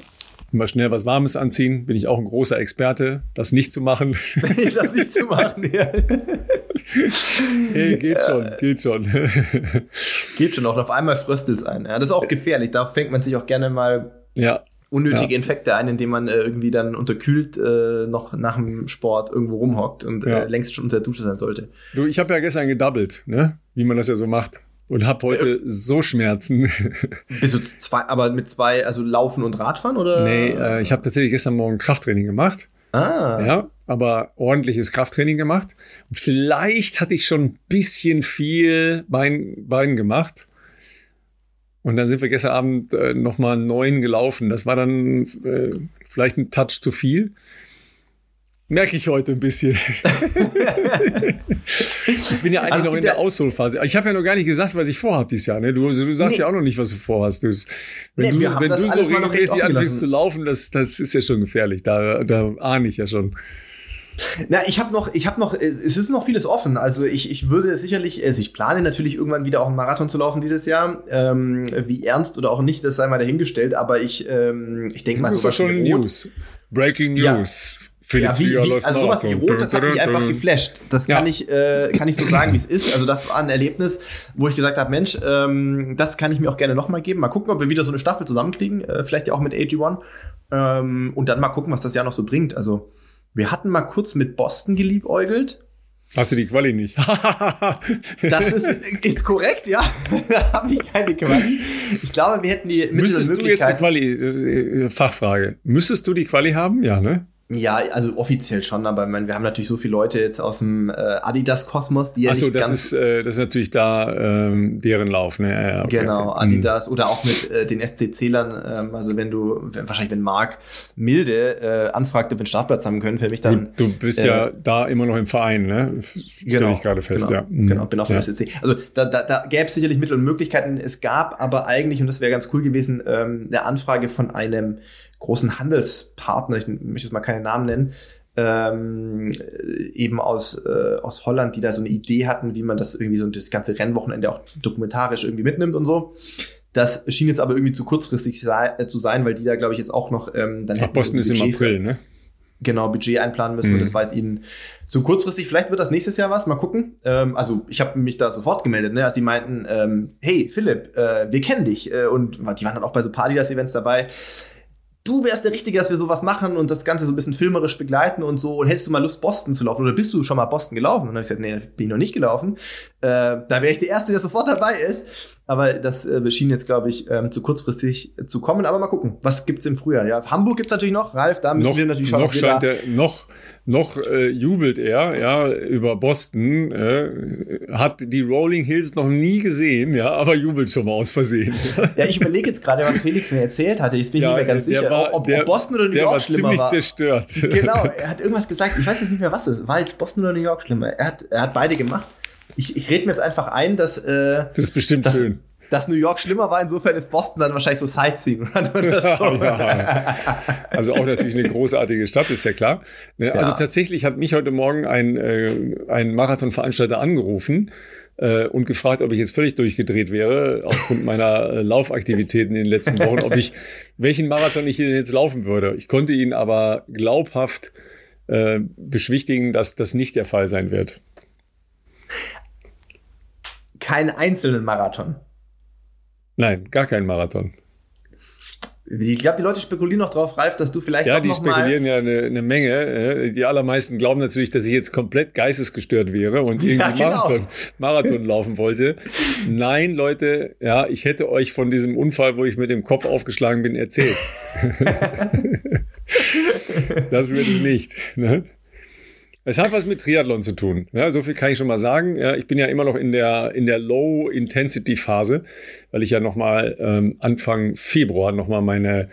[SPEAKER 1] immer schnell was Warmes anziehen, bin ich auch ein großer Experte, das nicht zu machen.
[SPEAKER 2] das nicht zu machen, ja.
[SPEAKER 1] Hey, geht schon, geht schon.
[SPEAKER 2] geht schon auch. Auf einmal fröstelt es ein. Ja, das ist auch gefährlich. Da fängt man sich auch gerne mal
[SPEAKER 1] ja.
[SPEAKER 2] unnötige ja. Infekte ein, indem man äh, irgendwie dann unterkühlt äh, noch nach dem Sport irgendwo rumhockt und ja. äh, längst schon unter der Dusche sein sollte.
[SPEAKER 1] Du, ich habe ja gestern gedoubled, ne? Wie man das ja so macht. Und habe heute äh, so Schmerzen.
[SPEAKER 2] Bist du zwei, aber mit zwei, also Laufen und Radfahren oder?
[SPEAKER 1] Nee, äh, ich habe tatsächlich gestern Morgen Krafttraining gemacht.
[SPEAKER 2] Ah.
[SPEAKER 1] Ja, aber ordentliches Krafttraining gemacht. Vielleicht hatte ich schon ein bisschen viel Bein, Bein gemacht. Und dann sind wir gestern Abend äh, nochmal neun gelaufen. Das war dann äh, vielleicht ein Touch zu viel. Merke ich heute ein bisschen. ich bin ja eigentlich also noch in der Ausholphase. Ich habe ja noch gar nicht gesagt, was ich vorhabe dieses Jahr. Ne? Du, du sagst nee. ja auch noch nicht, was du vorhast. Du, wenn nee, du, wenn du so regelmäßig anfängst zu laufen, das, das ist ja schon gefährlich. Da, da ahne ich ja schon.
[SPEAKER 2] Na, ich habe noch, ich habe noch, es ist noch vieles offen. Also ich, ich würde sicherlich, also ich plane natürlich irgendwann wieder auch einen Marathon zu laufen dieses Jahr. Ähm, wie ernst oder auch nicht, das sei mal dahingestellt. Aber ich, ähm, ich denke mal,
[SPEAKER 1] das ist schon News. Breaking News.
[SPEAKER 2] Ja. Für ja, wie, wie, also sowas wie Rot, das hat mich einfach geflasht. Das kann ja. ich, äh, kann ich so sagen, wie es ist. Also das war ein Erlebnis, wo ich gesagt habe, Mensch, ähm, das kann ich mir auch gerne nochmal geben. Mal gucken, ob wir wieder so eine Staffel zusammenkriegen, äh, vielleicht ja auch mit AG1. Ähm, und dann mal gucken, was das Jahr noch so bringt. Also wir hatten mal kurz mit Boston geliebäugelt.
[SPEAKER 1] Hast du die Quali nicht?
[SPEAKER 2] das ist, ist korrekt, ja. da habe ich keine Quali. Ich glaube, wir hätten die
[SPEAKER 1] Mittel Müsstest du jetzt eine Quali, äh, äh, Fachfrage. Müsstest du die Quali haben? Ja, ne?
[SPEAKER 2] Ja, also offiziell schon, aber ich meine, wir haben natürlich so viele Leute jetzt aus dem äh, Adidas-Kosmos, die ja
[SPEAKER 1] Achso, das ist, äh, das ist natürlich da ähm, deren Lauf, ne?
[SPEAKER 2] Ja, okay, genau, okay. Adidas mhm. oder auch mit äh, den SC-Zählern, ähm, also wenn du, wenn, wahrscheinlich wenn Marc Milde äh, anfragt, ob wir einen Startplatz haben können, für mich dann.
[SPEAKER 1] Du, du bist äh, ja da immer noch im Verein, ne?
[SPEAKER 2] Stell genau, ich gerade fest,
[SPEAKER 1] genau,
[SPEAKER 2] ja. Mhm. Genau, bin auch für ja. SC. Also da, da, da gäbe es sicherlich Mittel und Möglichkeiten. Es gab aber eigentlich, und das wäre ganz cool gewesen, ähm, eine Anfrage von einem großen Handelspartner, ich möchte jetzt mal keinen Namen nennen, ähm, eben aus, äh, aus Holland, die da so eine Idee hatten, wie man das irgendwie so das ganze Rennwochenende auch dokumentarisch irgendwie mitnimmt und so. Das schien jetzt aber irgendwie zu kurzfristig sei, äh, zu sein, weil die da, glaube ich, jetzt auch noch ähm,
[SPEAKER 1] dann Ach, Boston ist im April, ne?
[SPEAKER 2] Genau, Budget einplanen müssen mhm. und das war jetzt ihnen zu kurzfristig. Vielleicht wird das nächstes Jahr was, mal gucken. Ähm, also ich habe mich da sofort gemeldet, ne, als sie meinten, ähm, hey Philipp, äh, wir kennen dich äh, und die waren dann auch bei so Party-Events dabei du wärst der Richtige, dass wir sowas machen und das Ganze so ein bisschen filmerisch begleiten und so. Und hättest du mal Lust, Boston zu laufen? Oder bist du schon mal Boston gelaufen? Und dann habe ich gesagt, nee, bin ich noch nicht gelaufen. Äh, da wäre ich der Erste, der sofort dabei ist. Aber das äh, schien jetzt, glaube ich, ähm, zu kurzfristig zu kommen. Aber mal gucken, was gibt's im Frühjahr? Ja, Hamburg gibt's natürlich noch, Ralf, da müssen
[SPEAKER 1] noch,
[SPEAKER 2] wir natürlich schauen.
[SPEAKER 1] Noch scheint der, noch noch äh, jubelt er ja über Boston, äh, hat die Rolling Hills noch nie gesehen, ja, aber jubelt schon mal aus Versehen.
[SPEAKER 2] Ja, ich überlege jetzt gerade, was Felix mir erzählt hatte. Ich bin ja, nicht mehr ganz sicher, war, ob, der, ob, Boston oder New York schlimmer
[SPEAKER 1] war. Der war ziemlich zerstört.
[SPEAKER 2] Genau, er hat irgendwas gesagt. Ich weiß jetzt nicht mehr, was es war. Jetzt Boston oder New York schlimmer. Er hat, er hat beide gemacht. Ich, ich rede mir jetzt einfach ein, dass äh,
[SPEAKER 1] das ist bestimmt dass, schön
[SPEAKER 2] dass New York schlimmer war, insofern ist Boston dann wahrscheinlich so Sightseeing. Oder so.
[SPEAKER 1] ja. Also auch natürlich eine großartige Stadt, ist ja klar. Ne, also ja. tatsächlich hat mich heute Morgen ein, äh, ein Marathonveranstalter angerufen äh, und gefragt, ob ich jetzt völlig durchgedreht wäre, aufgrund meiner äh, Laufaktivitäten in den letzten Wochen, ob ich, welchen Marathon ich denn jetzt laufen würde. Ich konnte ihn aber glaubhaft äh, beschwichtigen, dass das nicht der Fall sein wird.
[SPEAKER 2] Keinen einzelnen Marathon.
[SPEAKER 1] Nein, gar keinen Marathon.
[SPEAKER 2] Ich glaube, die Leute spekulieren noch drauf, Ralf, dass du vielleicht
[SPEAKER 1] Ja,
[SPEAKER 2] auch
[SPEAKER 1] die
[SPEAKER 2] noch
[SPEAKER 1] spekulieren
[SPEAKER 2] mal
[SPEAKER 1] ja eine, eine Menge. äh, Die allermeisten glauben natürlich, dass ich jetzt komplett geistesgestört wäre und
[SPEAKER 2] Ja,
[SPEAKER 1] irgendwie
[SPEAKER 2] genau.
[SPEAKER 1] Marathon, Marathon laufen wollte. Nein, Leute, ja, ich hätte euch von diesem Unfall, wo ich mit dem Kopf aufgeschlagen bin, erzählt. das wird es nicht. Ne? Es hat was mit Triathlon zu tun. Ja, so viel kann ich schon mal sagen. Ja, ich bin ja immer noch in der, in der Low-Intensity-Phase, weil ich ja noch mal ähm, Anfang Februar noch mal meine,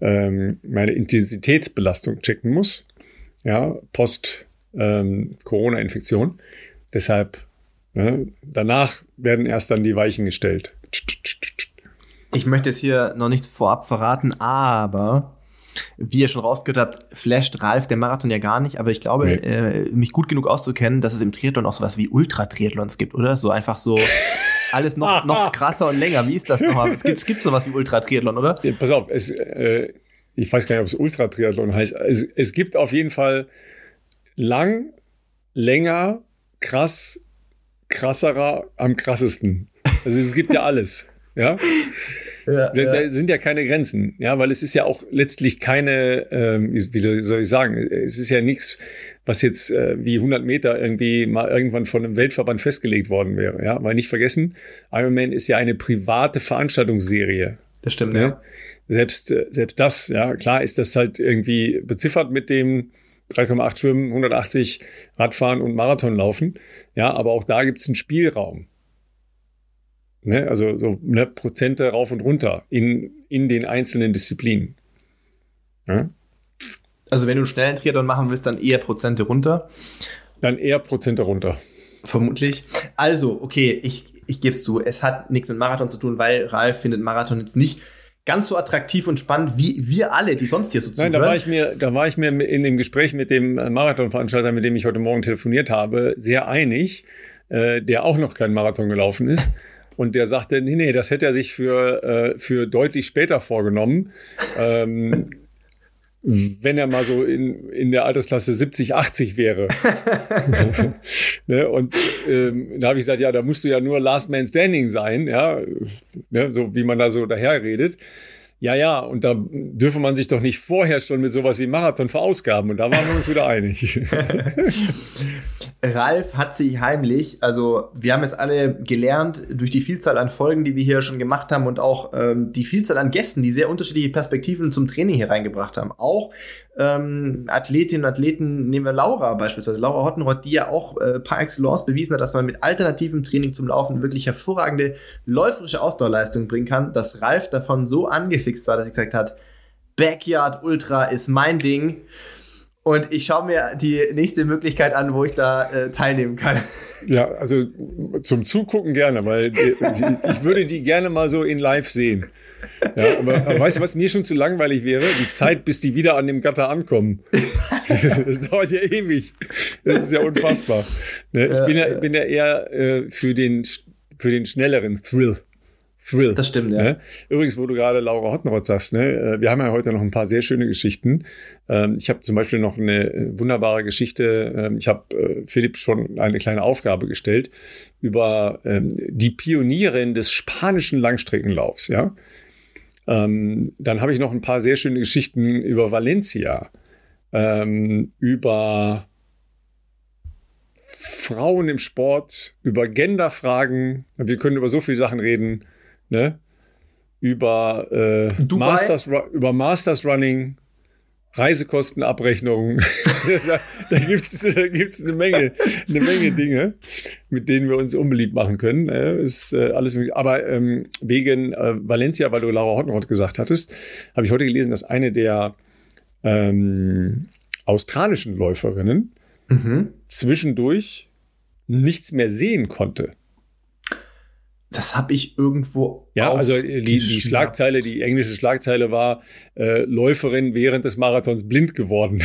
[SPEAKER 1] ähm, meine Intensitätsbelastung checken muss. Ja, post ähm, Corona-Infektion. Deshalb, ne, danach werden erst dann die Weichen gestellt.
[SPEAKER 2] Ich möchte jetzt hier noch nichts vorab verraten, aber wie ihr schon rausgehört habt, flasht Ralf der Marathon ja gar nicht, aber ich glaube,
[SPEAKER 1] Nee.
[SPEAKER 2] äh, mich gut genug auszukennen, dass es im Triathlon auch sowas wie Ultra-Triathlons gibt, oder? So einfach so alles noch, noch krasser und länger. Wie ist das nochmal? Es gibt, es gibt sowas wie Ultra-Triathlon, oder?
[SPEAKER 1] Ja, pass auf, es, äh, ich weiß gar nicht, ob es Ultra-Triathlon heißt. Es, es gibt auf jeden Fall lang, länger, krass, krasserer, am krassesten. Also es gibt ja alles. Ja,
[SPEAKER 2] Ja,
[SPEAKER 1] da, da sind ja keine Grenzen, ja, weil es ist ja auch letztlich keine, ähm, wie soll ich sagen, es ist ja nichts, was jetzt äh, wie 100 Meter irgendwie mal irgendwann von einem Weltverband festgelegt worden wäre, ja, weil nicht vergessen, Ironman ist ja eine private Veranstaltungsserie,
[SPEAKER 2] Das stimmt,
[SPEAKER 1] Ne?
[SPEAKER 2] ja.
[SPEAKER 1] selbst, äh, selbst das, ja, klar ist das halt irgendwie beziffert mit dem 3,8 Schwimmen, 180 Radfahren und Marathon laufen. Ja, aber auch da gibt es einen Spielraum. Ne? Also so ne, Prozente rauf und runter in, in den einzelnen Disziplinen. Ja?
[SPEAKER 2] Also wenn du einen schnellen Triathlon machen willst, dann eher Prozente runter.
[SPEAKER 1] Dann eher Prozente runter.
[SPEAKER 2] Vermutlich. Also, okay, ich, ich gebe es zu. Es hat nichts mit Marathon zu tun, weil Ralf findet Marathon jetzt nicht ganz so attraktiv und spannend wie wir alle, die sonst hier so
[SPEAKER 1] Nein, da war ich mir, da war ich mir in dem Gespräch mit dem äh, Marathonveranstalter, mit dem ich heute Morgen telefoniert habe, sehr einig, äh, der auch noch keinen Marathon gelaufen ist. Und der sagte, nee, nee, das hätte er sich für, äh, für deutlich später vorgenommen. ähm, wenn er mal so in, in der Altersklasse 70, 80 wäre. ne? Und ähm, da habe ich gesagt, ja, da musst du ja nur Last Man Standing sein, ja, ne? so wie man da so daherredet. Ja, ja, und da dürfe man sich doch nicht vorher schon mit sowas wie Marathon verausgaben. Und da waren wir uns wieder einig.
[SPEAKER 2] Ralf hat sich heimlich, also wir haben jetzt alle gelernt durch die Vielzahl an Folgen, die wir hier schon gemacht haben und auch ähm, die Vielzahl an Gästen, die sehr unterschiedliche Perspektiven zum Training hier reingebracht haben. Auch ähm, Athletinnen und Athleten, nehmen wir Laura beispielsweise, Laura Hottenrott, die ja auch äh, par excellence bewiesen hat, dass man mit alternativem Training zum Laufen wirklich hervorragende läuferische Ausdauerleistungen bringen kann, dass Ralf davon so angefixt war, dass er gesagt hat, Backyard Ultra ist mein Ding. Und ich schaue mir die nächste Möglichkeit an, wo ich da äh, teilnehmen kann.
[SPEAKER 1] ja, also zum Zugucken gerne, weil die, ich würde die gerne mal so in live sehen. Ja, aber, aber weißt du, was mir schon zu langweilig wäre? Die Zeit, bis die wieder an dem Gatter ankommen. Das dauert ja ewig. Das ist ja unfassbar. Ne? Ich bin ja, bin ja eher äh, für, den, für den schnelleren Thrill. Thrill.
[SPEAKER 2] Das stimmt, ja.
[SPEAKER 1] Ne? Übrigens, wo du gerade Laura Hottenrott sagst, ne? äh, wir haben ja heute noch ein paar sehr schöne Geschichten. Ähm, ich habe zum Beispiel noch eine äh, wunderbare Geschichte. Ähm, ich habe äh, Philipp schon eine kleine Aufgabe gestellt über ähm, die Pionierin des spanischen Langstreckenlaufs. Ja? Dann habe ich noch ein paar sehr schöne Geschichten über Valencia, über Frauen im Sport, über Genderfragen. Wir können über so viele Sachen reden. Ne? Über, äh? Masters, über Masters Running, Reisekostenabrechnung. da da gibt es da gibt's eine, Menge, eine Menge Dinge, mit denen wir uns unbeliebt machen können. Äh, ist äh, alles möglich. Aber ähm, wegen äh, Valencia, weil du Laura Hottenrott gesagt hattest, habe ich heute gelesen, dass eine der ähm, australischen Läuferinnen
[SPEAKER 2] Mhm.
[SPEAKER 1] zwischendurch nichts mehr sehen konnte.
[SPEAKER 2] Das habe ich irgendwo.
[SPEAKER 1] Ja, also die, die
[SPEAKER 2] aufgeschnappt.
[SPEAKER 1] Schlagzeile, die englische Schlagzeile war äh, Läuferin während des Marathons blind geworden.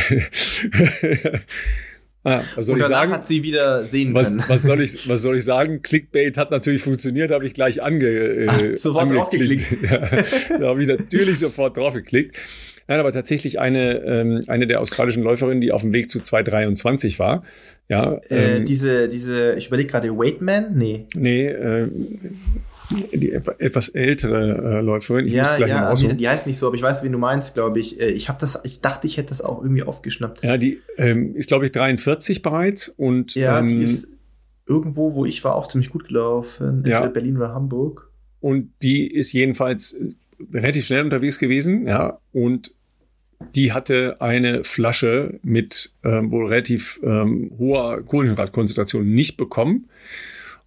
[SPEAKER 1] ah, was soll
[SPEAKER 2] Und
[SPEAKER 1] ich sagen?
[SPEAKER 2] hat sie wieder sehen
[SPEAKER 1] Was,
[SPEAKER 2] können.
[SPEAKER 1] was, soll ich, was soll ich sagen? Clickbait hat natürlich funktioniert, habe ich gleich ange, äh,
[SPEAKER 2] Ach, sofort
[SPEAKER 1] angeklickt. ja, da habe ich natürlich sofort draufgeklickt. Nein, aber tatsächlich eine, ähm, eine der australischen Läuferinnen, die auf dem Weg zu 2,23 war, Ja,
[SPEAKER 2] Äh,
[SPEAKER 1] ähm,
[SPEAKER 2] diese, diese, ich überlege gerade, Weightman? Nee.
[SPEAKER 1] nee, äh, die etwa- etwas ältere äh, Läuferin. Ich muss
[SPEAKER 2] Ja,
[SPEAKER 1] gleich mal
[SPEAKER 2] ja, die,
[SPEAKER 1] raussuchen.
[SPEAKER 2] die heißt nicht so, aber ich weiß, wen du meinst, glaube ich. Äh, Ich habe das, ich dachte, ich hätte das auch irgendwie aufgeschnappt.
[SPEAKER 1] Ja, die ähm, ist, glaube ich, 43 bereits und
[SPEAKER 2] Ja,
[SPEAKER 1] ähm,
[SPEAKER 2] die ist irgendwo, wo ich war, auch ziemlich gut gelaufen.
[SPEAKER 1] Ja.
[SPEAKER 2] Entweder Berlin oder Hamburg.
[SPEAKER 1] und die ist jedenfalls äh, relativ schnell unterwegs gewesen, ja, und die hatte eine Flasche mit ähm, wohl relativ ähm, hoher Kohlenhydratkonzentration nicht bekommen.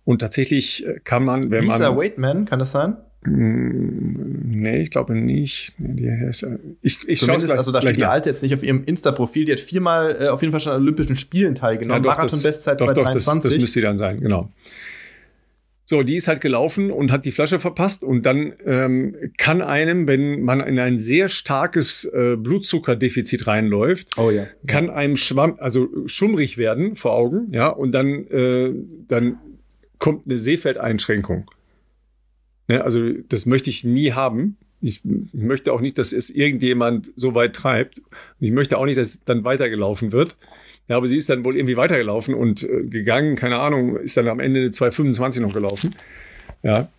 [SPEAKER 1] Und tatsächlich äh, kann man, wenn
[SPEAKER 2] Lisa
[SPEAKER 1] man.
[SPEAKER 2] Waitman, kann das sein?
[SPEAKER 1] Mm, Nee, ich glaube nicht. Äh, ich ich schaue
[SPEAKER 2] Zumindest, also da steht die Alte jetzt nicht auf ihrem Insta-Profil. Die hat viermal äh, auf jeden Fall schon an Olympischen Spielen teilgenommen. Marathon-Bestzeit
[SPEAKER 1] doch, doch, das,
[SPEAKER 2] 223.
[SPEAKER 1] das müsste die dann sein, genau. So, die ist halt gelaufen und hat die Flasche verpasst und dann ähm, kann einem, wenn man in ein sehr starkes äh, Blutzuckerdefizit reinläuft,
[SPEAKER 2] oh ja.
[SPEAKER 1] kann einem schwamm, also schummrig werden vor Augen, ja, und dann, äh, dann kommt eine Sehfeldeinschränkung. Ne, also das möchte ich nie haben. Ich, ich möchte auch nicht, dass es irgendjemand so weit treibt. Und ich möchte auch nicht, dass es dann weitergelaufen wird. Ja, aber sie ist dann wohl irgendwie weitergelaufen und äh, gegangen, keine Ahnung, ist dann am Ende eine 2,25 noch gelaufen. Ja.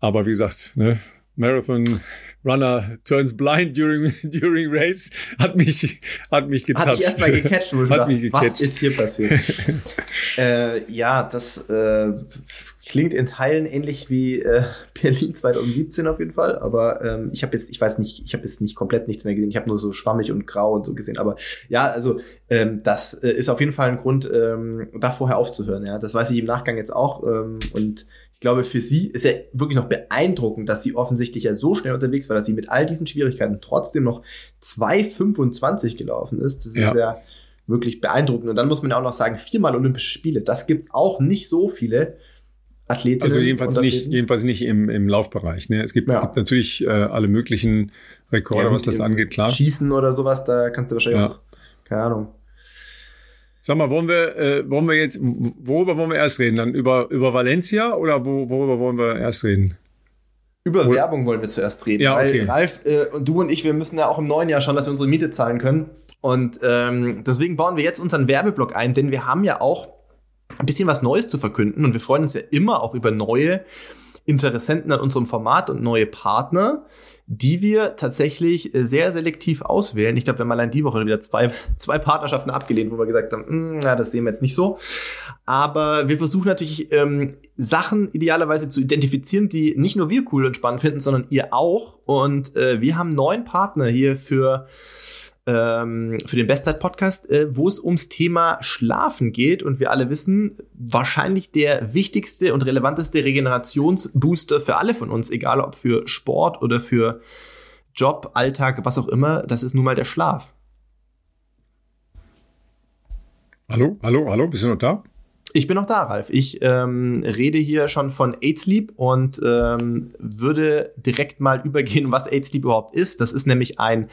[SPEAKER 1] Aber wie gesagt, ne, Marathon Runner turns blind during, during race hat mich, hat mich getoucht.
[SPEAKER 2] Hat dich erstmal gecatcht, wo du
[SPEAKER 1] Hat
[SPEAKER 2] dachtest,
[SPEAKER 1] mich
[SPEAKER 2] was ist hier passiert? äh, ja, das äh, klingt in Teilen ähnlich wie äh, Berlin 2017 auf jeden Fall, aber ähm, ich habe jetzt, ich weiß nicht, ich habe jetzt nicht komplett nichts mehr gesehen, ich habe nur so schwammig und grau und so gesehen, aber ja, also ähm, das äh, ist auf jeden Fall ein Grund, ähm, da vorher aufzuhören, ja, das weiß ich im Nachgang jetzt auch ähm, und glaube, für sie ist ja wirklich noch beeindruckend, dass sie offensichtlich ja so schnell unterwegs war, dass sie mit all diesen Schwierigkeiten trotzdem noch 2,25 gelaufen ist. Das
[SPEAKER 1] Ja.
[SPEAKER 2] ist ja wirklich beeindruckend. Und dann muss man ja auch noch sagen, viermal Olympische Spiele. Das gibt's auch nicht so viele Athletinnen.
[SPEAKER 1] Also jedenfalls nicht, jedenfalls nicht im, im Laufbereich. Ne? Es gibt,
[SPEAKER 2] Ja.
[SPEAKER 1] gibt natürlich äh, alle möglichen Rekorde,
[SPEAKER 2] Ja,
[SPEAKER 1] was das angeht, klar.
[SPEAKER 2] Schießen oder sowas, da kannst du wahrscheinlich auch, keine Ahnung.
[SPEAKER 1] Sag mal, wollen wir, äh, wollen wir jetzt, worüber wollen wir erst reden? Dann über, über Valencia oder wo, worüber wollen wir erst reden?
[SPEAKER 2] Über
[SPEAKER 1] Wohl-
[SPEAKER 2] Werbung wollen wir zuerst reden.
[SPEAKER 1] Ja,
[SPEAKER 2] weil
[SPEAKER 1] okay.
[SPEAKER 2] Ralf äh, und du und ich, wir müssen ja auch im neuen Jahr schauen, dass wir unsere Miete zahlen können. Und ähm, deswegen bauen wir jetzt unseren Werbeblock ein, denn wir haben ja auch ein bisschen was Neues zu verkünden und wir freuen uns ja immer auch über neue Interessenten an unserem Format und neue Partner, die wir tatsächlich äh, sehr selektiv auswählen. Ich glaube, wir haben allein die Woche wieder zwei, zwei Partnerschaften abgelehnt, wo wir gesagt haben, "Hm, na, das sehen wir jetzt nicht so. Aber wir versuchen natürlich ähm, Sachen idealerweise zu identifizieren, die nicht nur wir cool und spannend finden, sondern ihr auch. Und äh, wir haben neun Partner hier für ähm, für den Bestzeit-Podcast, äh, wo es ums Thema Schlafen geht. Und wir alle wissen, wahrscheinlich der wichtigste und relevanteste Regenerationsbooster für alle von uns, egal ob für Sport oder für Job, Alltag, was auch immer, das ist nun mal der Schlaf.
[SPEAKER 1] Hallo, hallo, hallo, bist du noch da?
[SPEAKER 2] Ich bin noch da, Ralf. Ich ähm, rede hier schon von Aid Sleep und ähm, würde direkt mal übergehen, was Aid Sleep überhaupt ist. Das ist nämlich ein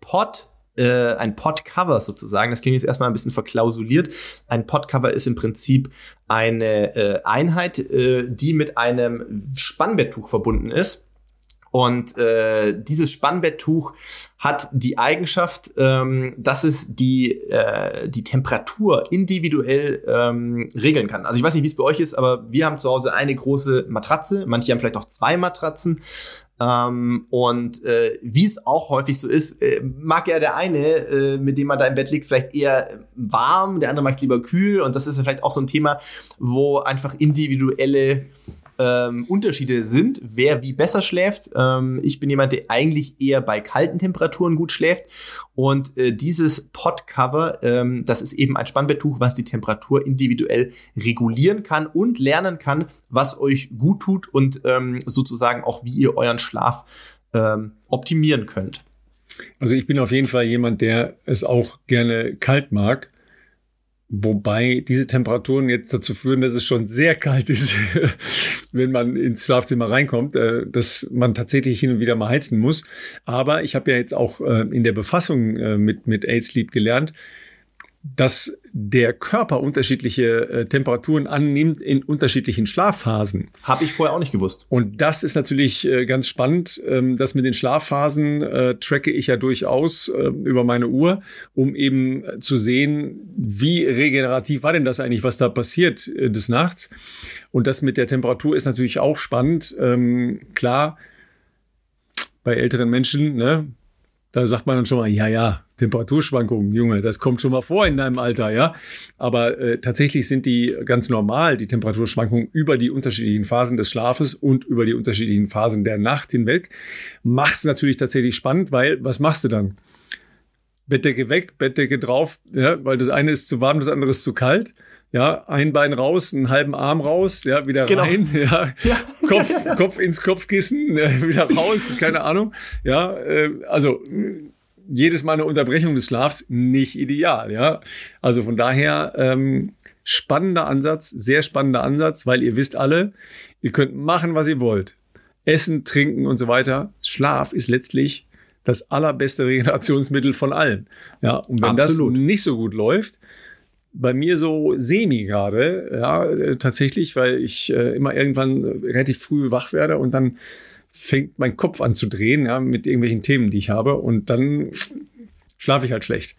[SPEAKER 2] Pod, äh, ein Podcover sozusagen. Das klingt jetzt erstmal ein bisschen verklausuliert. Ein Podcover ist im Prinzip eine äh, Einheit, äh, die mit einem Spannbetttuch verbunden ist. Und äh, dieses Spannbetttuch hat die Eigenschaft, ähm, dass es die, äh, die Temperatur individuell ähm, regeln kann. Also ich weiß nicht, wie es bei euch ist, aber wir haben zu Hause eine große Matratze, manche haben vielleicht auch zwei Matratzen. Ähm, und äh, wie es auch häufig so ist, äh, mag ja der eine, äh, mit dem man da im Bett liegt, vielleicht eher warm, der andere mag es lieber kühl. Und das ist ja vielleicht auch so ein Thema, wo einfach individuelle ähm, Unterschiede sind, wer wie besser schläft. Ähm, ich bin jemand, der eigentlich eher bei kalten Temperaturen gut schläft. Und äh, dieses Podcover, ähm, das ist eben ein Spannbetttuch, was die Temperatur individuell regulieren kann und lernen kann, was euch gut tut und ähm, sozusagen auch, wie ihr euren Schlaf ähm, optimieren könnt.
[SPEAKER 1] Also ich bin auf jeden Fall jemand, der es auch gerne kalt mag. Wobei diese Temperaturen jetzt dazu führen, dass es schon sehr kalt ist, wenn man ins Schlafzimmer reinkommt, äh, dass man tatsächlich hin und wieder mal heizen muss. Aber ich habe ja jetzt auch äh, in der Befassung äh, mit, mit Aid Sleep gelernt, dass der Körper unterschiedliche äh, Temperaturen annimmt in unterschiedlichen Schlafphasen.
[SPEAKER 2] Habe ich vorher auch nicht gewusst.
[SPEAKER 1] Und das ist natürlich äh, ganz spannend. Ähm, das mit den Schlafphasen äh, tracke ich ja durchaus äh, über meine Uhr, um eben zu sehen, wie regenerativ war denn das eigentlich, was da passiert äh, des Nachts. Und das mit der Temperatur ist natürlich auch spannend. Ähm, klar, bei älteren Menschen, ne, da sagt man dann schon mal, ja, ja, Temperaturschwankungen, Junge, das kommt schon mal vor in deinem Alter, ja. Aber äh, tatsächlich sind die ganz normal, die Temperaturschwankungen über die unterschiedlichen Phasen des Schlafes und über die unterschiedlichen Phasen der Nacht hinweg. Macht es natürlich tatsächlich spannend, weil was machst du dann? Bettdecke weg, Bettdecke drauf, ja, weil das eine ist zu warm, das andere ist zu kalt ja, ein Bein raus, einen halben Arm raus, ja, wieder genau. rein, ja, ja. Kopf, Kopf ins Kopfkissen, äh, wieder raus, keine Ahnung, ja, äh, also jedes Mal eine Unterbrechung des Schlafs nicht ideal, ja, also von daher ähm, spannender Ansatz, sehr spannender Ansatz, weil ihr wisst alle, ihr könnt machen, was ihr wollt, essen, trinken und so weiter. Schlaf ist letztlich das allerbeste Regenerationsmittel von allen, ja, und wenn Absolut. das nicht so gut läuft, bei mir so semi gerade, ja, äh, tatsächlich, weil ich äh, immer irgendwann relativ früh wach werde und dann fängt mein Kopf an zu drehen, ja, mit irgendwelchen Themen, die ich habe und dann schlafe ich halt schlecht.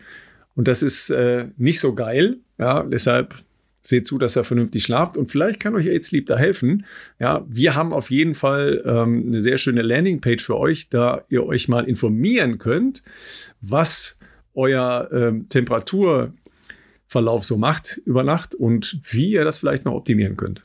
[SPEAKER 1] Und das ist äh, nicht so geil, ja, deshalb seht zu, dass er vernünftig schlaft und vielleicht kann euch AIDS Sleep da helfen. Ja, wir haben auf jeden Fall ähm, eine sehr schöne Landingpage für euch, da ihr euch mal informieren könnt, was euer ähm, Temperatur Verlauf so macht über Nacht und wie ihr das vielleicht noch optimieren könnt.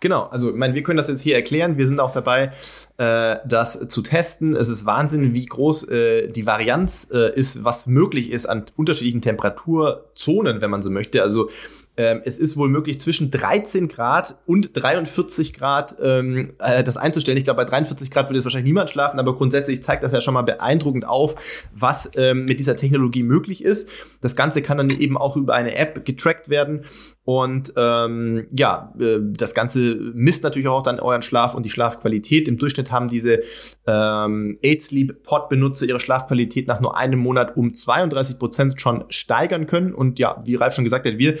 [SPEAKER 2] Genau, also ich meine, wir können das jetzt hier erklären. Wir sind auch dabei, äh, das zu testen. Es ist Wahnsinn, wie groß äh, die Varianz äh, ist, was möglich ist an unterschiedlichen Temperaturzonen, wenn man so möchte. Also ähm, es ist wohl möglich, zwischen 13 Grad und 43 Grad ähm, äh, das einzustellen. Ich glaube, bei 43 Grad würde jetzt wahrscheinlich niemand schlafen, aber grundsätzlich zeigt das ja schon mal beeindruckend auf, was ähm, mit dieser Technologie möglich ist. Das Ganze kann dann eben auch über eine App getrackt werden. Und ähm, ja, äh, das Ganze misst natürlich auch dann euren Schlaf und die Schlafqualität. Im Durchschnitt haben diese ähm, 8 Pod-Benutzer ihre Schlafqualität nach nur einem Monat um 32 Prozent schon steigern können. Und ja, wie Ralf schon gesagt hat, wir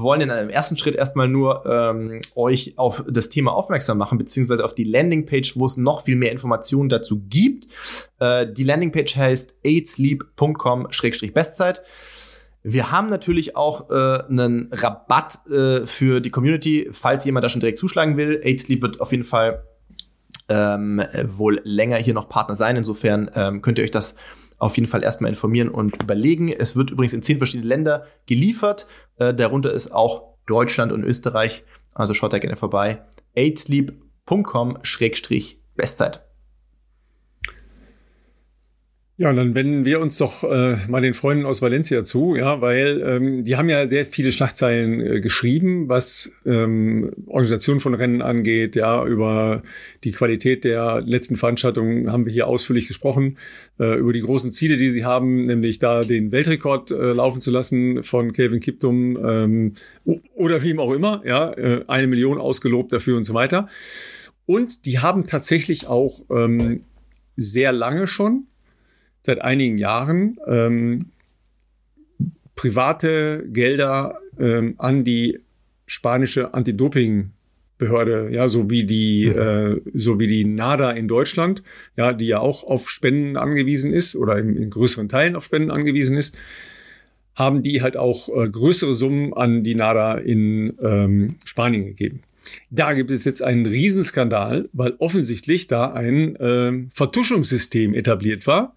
[SPEAKER 2] wollen in einem ersten Schritt erstmal nur ähm, euch auf das Thema aufmerksam machen, beziehungsweise auf die Landingpage, wo es noch viel mehr Informationen dazu gibt. Äh, die Landingpage heißt 8sleep.com-bestzeit. Wir haben natürlich auch äh, einen Rabatt äh, für die Community, falls jemand da schon direkt zuschlagen will. AidSleep wird auf jeden Fall ähm, wohl länger hier noch Partner sein. Insofern ähm, könnt ihr euch das auf jeden Fall erstmal informieren und überlegen. Es wird übrigens in zehn verschiedene Länder geliefert. Äh, darunter ist auch Deutschland und Österreich. Also schaut da gerne vorbei. aidsleep.com-bestzeit.
[SPEAKER 1] Ja, und dann wenden wir uns doch äh, mal den Freunden aus Valencia zu, ja, weil ähm, die haben ja sehr viele Schlagzeilen äh, geschrieben, was ähm, Organisation von Rennen angeht, ja, über die Qualität der letzten Veranstaltungen haben wir hier ausführlich gesprochen, äh, über die großen Ziele, die sie haben, nämlich da den Weltrekord äh, laufen zu lassen von Kelvin Kiptum ähm, oder wem auch immer, ja, äh, eine Million ausgelobt dafür und so weiter. Und die haben tatsächlich auch ähm, sehr lange schon seit einigen Jahren ähm, private Gelder ähm, an die spanische Anti-Doping-Behörde, ja, so wie die, mhm. äh, so wie die NADA in Deutschland, ja, die ja auch auf Spenden angewiesen ist oder in, in größeren Teilen auf Spenden angewiesen ist, haben die halt auch äh, größere Summen an die NADA in ähm, Spanien gegeben. Da gibt es jetzt einen Riesenskandal, weil offensichtlich da ein äh, Vertuschungssystem etabliert war,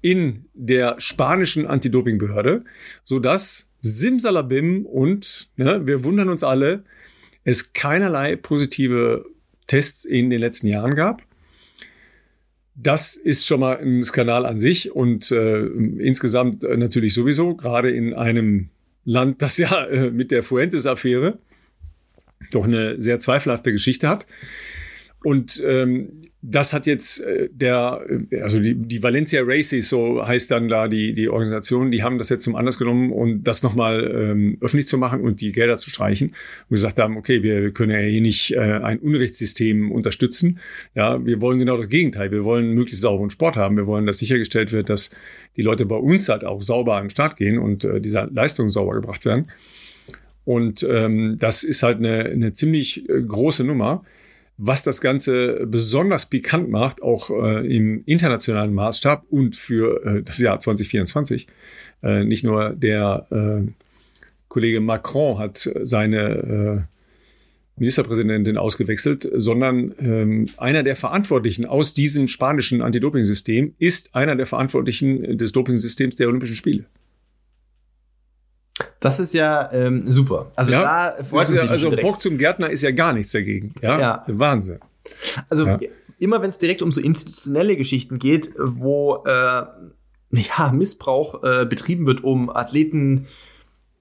[SPEAKER 1] in der spanischen Anti-Doping-Behörde, sodass Simsalabim und ne, wir wundern uns alle, es keinerlei positive Tests in den letzten Jahren gab. Das ist schon mal ein Skandal an sich und äh, insgesamt äh, natürlich sowieso, gerade in einem Land, das ja äh, mit der Fuentes-Affäre doch eine sehr zweifelhafte Geschichte hat. Und ähm, das hat jetzt äh, der, äh, also die, die Valencia Races, so heißt dann da die, die Organisation, die haben das jetzt zum Anlass genommen und das nochmal ähm, öffentlich zu machen und die Gelder zu streichen. Und gesagt haben, okay, wir können ja hier nicht äh, ein Unrechtssystem unterstützen. Ja, wir wollen genau das Gegenteil. Wir wollen möglichst sauberen Sport haben. Wir wollen, dass sichergestellt wird, dass die Leute bei uns halt auch sauber an den Start gehen und äh, diese Leistungen sauber gebracht werden. Und ähm, das ist halt eine, eine ziemlich äh, große Nummer was das Ganze besonders pikant macht, auch äh, im internationalen Maßstab und für äh, das Jahr 2024. Äh, nicht nur der äh, Kollege Macron hat seine äh, Ministerpräsidentin ausgewechselt, sondern ähm, einer der Verantwortlichen aus diesem spanischen Anti-Doping-System ist einer der Verantwortlichen des Doping-Systems der Olympischen Spiele.
[SPEAKER 2] Das ist ja ähm, super. Also ja,
[SPEAKER 1] da freut ja, Also Bock zum Gärtner ist ja gar nichts dagegen. Ja, ja. Wahnsinn.
[SPEAKER 2] Also ja. immer wenn es direkt um so institutionelle Geschichten geht, wo äh, ja, Missbrauch äh, betrieben wird, um Athleten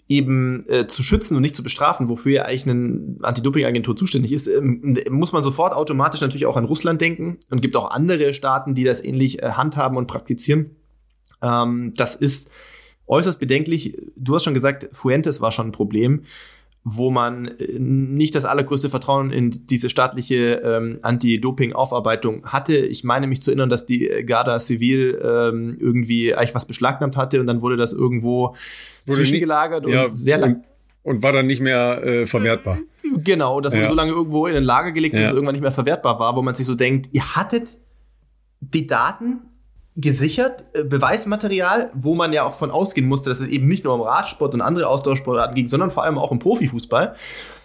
[SPEAKER 2] eben äh, zu schützen und nicht zu bestrafen, wofür ja eigentlich eine Anti-Doping-Agentur zuständig ist, ähm, muss man sofort automatisch natürlich auch an Russland denken und gibt auch andere Staaten, die das ähnlich äh, handhaben und praktizieren. Ähm, das ist äußerst bedenklich. Du hast schon gesagt, Fuentes war schon ein Problem, wo man äh, nicht das allergrößte Vertrauen in diese staatliche ähm, Anti-Doping-Aufarbeitung hatte. Ich meine mich zu erinnern, dass die Garda Civil ähm, irgendwie eigentlich was beschlagnahmt hatte und dann wurde das irgendwo wurde zwischengelagert
[SPEAKER 1] und ja, sehr lang. Und, und, war dann nicht mehr äh, verwertbar.
[SPEAKER 2] Genau, das wurde ja. so lange irgendwo in ein Lager gelegt, dass ja. es irgendwann nicht mehr verwertbar war, wo man sich so denkt, ihr hattet die Daten gesichert, äh, Beweismaterial, wo man ja auch von ausgehen musste, dass es eben nicht nur um Radsport und andere Ausdauersportarten ging, sondern vor allem auch um Profifußball.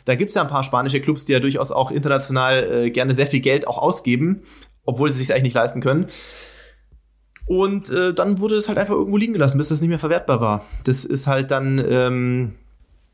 [SPEAKER 2] Da gibt's ja ein paar spanische Clubs, die ja durchaus auch international äh, gerne sehr viel Geld auch ausgeben, obwohl sie sich eigentlich nicht leisten können. Und äh, dann wurde das halt einfach irgendwo liegen gelassen, bis das nicht mehr verwertbar war. Das ist halt dann ähm,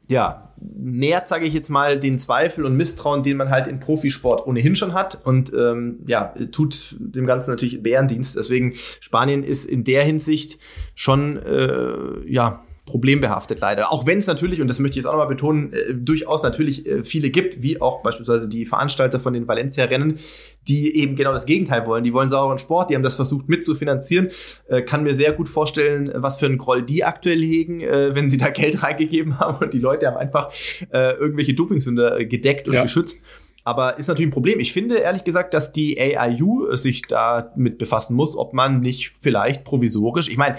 [SPEAKER 2] ja, nährt, sage ich jetzt mal, den Zweifel und Misstrauen, den man halt im Profisport ohnehin schon hat und ähm, ja, tut dem Ganzen natürlich Bärendienst. Deswegen Spanien ist in der Hinsicht schon äh, ja problembehaftet leider. Auch wenn es natürlich, und das möchte ich jetzt auch nochmal betonen, äh, durchaus natürlich äh, viele gibt, wie auch beispielsweise die Veranstalter von den Valencia-Rennen, die eben genau das Gegenteil wollen. Die wollen sauberen Sport, die haben das versucht mitzufinanzieren. Äh, kann mir sehr gut vorstellen, was für einen Groll die aktuell hegen, äh, wenn sie da Geld reingegeben haben und die Leute haben einfach äh, irgendwelche Dopingsünder äh, gedeckt und ja. geschützt. Aber ist natürlich ein Problem. Ich finde ehrlich gesagt, dass die AIU sich damit befassen muss, ob man nicht vielleicht provisorisch, ich meine,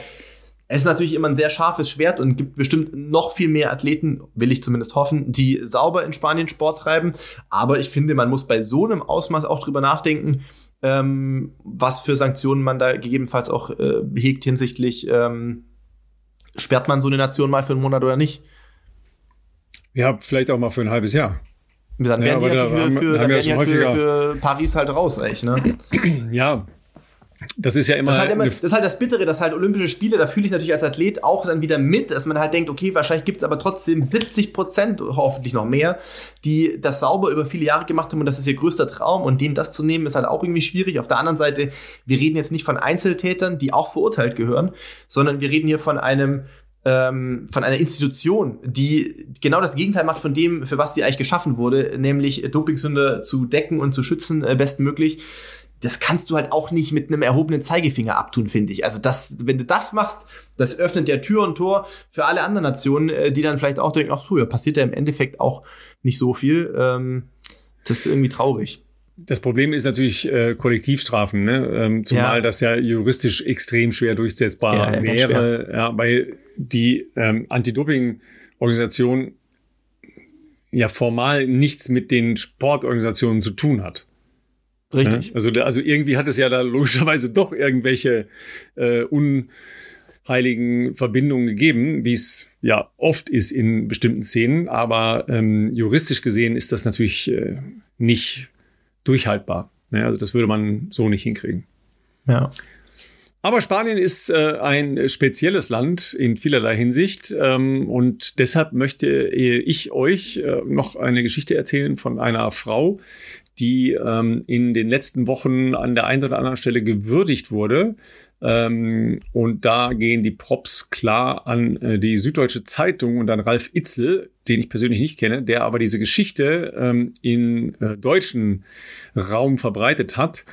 [SPEAKER 2] es ist natürlich immer ein sehr scharfes Schwert und gibt bestimmt noch viel mehr Athleten, will ich zumindest hoffen, die sauber in Spanien Sport treiben. Aber ich finde, man muss bei so einem Ausmaß auch drüber nachdenken, ähm, was für Sanktionen man da gegebenenfalls auch äh, hegt hinsichtlich, ähm, sperrt man so eine Nation mal für einen Monat oder nicht?
[SPEAKER 1] Ja, vielleicht auch mal für ein halbes Jahr.
[SPEAKER 2] Dann werden ja, die natürlich für, für, dann werden die halt für, für Paris halt raus, eigentlich, ne?
[SPEAKER 1] Ja, das ist ja immer.
[SPEAKER 2] Das ist, halt immer, das ist halt das Bittere, dass halt Olympische Spiele, da fühle ich natürlich als Athlet auch dann wieder mit, dass man halt denkt, okay, wahrscheinlich gibt es aber trotzdem 70 Prozent, hoffentlich noch mehr, die das sauber über viele Jahre gemacht haben und das ist ihr größter Traum und denen das zu nehmen, ist halt auch irgendwie schwierig. Auf der anderen Seite, wir reden jetzt nicht von Einzeltätern, die auch verurteilt gehören, sondern wir reden hier von einem ähm, von einer Institution, die genau das Gegenteil macht von dem, für was sie eigentlich geschaffen wurde, nämlich Dopingsünder zu decken und zu schützen, äh, bestmöglich das kannst du halt auch nicht mit einem erhobenen Zeigefinger abtun, finde ich. Also das, wenn du das machst, das öffnet ja Tür und Tor für alle anderen Nationen, äh, die dann vielleicht auch denken, ach so, ja, passiert ja im Endeffekt auch nicht so viel. Ähm, das ist irgendwie traurig.
[SPEAKER 1] Das Problem ist natürlich äh, Kollektivstrafen, ne? ähm, zumal ja. das ja juristisch extrem schwer durchsetzbar ja, wäre, ja, weil die ähm, Anti-Doping-Organisation ja formal nichts mit den Sportorganisationen zu tun hat. Richtig. Also, also irgendwie hat es ja da logischerweise doch irgendwelche äh, unheiligen Verbindungen gegeben, wie es ja oft ist in bestimmten Szenen. Aber ähm, juristisch gesehen ist das natürlich äh, nicht durchhaltbar. Also das würde man so nicht hinkriegen.
[SPEAKER 2] Ja.
[SPEAKER 1] Aber Spanien ist äh, ein spezielles Land in vielerlei Hinsicht ähm, und deshalb möchte ich euch äh, noch eine Geschichte erzählen von einer Frau, die ähm, in den letzten Wochen an der einen oder anderen Stelle gewürdigt wurde. Ähm, und da gehen die Props klar an äh, die Süddeutsche Zeitung und an Ralf Itzel, den ich persönlich nicht kenne, der aber diese Geschichte ähm, in äh, deutschen Raum verbreitet hat.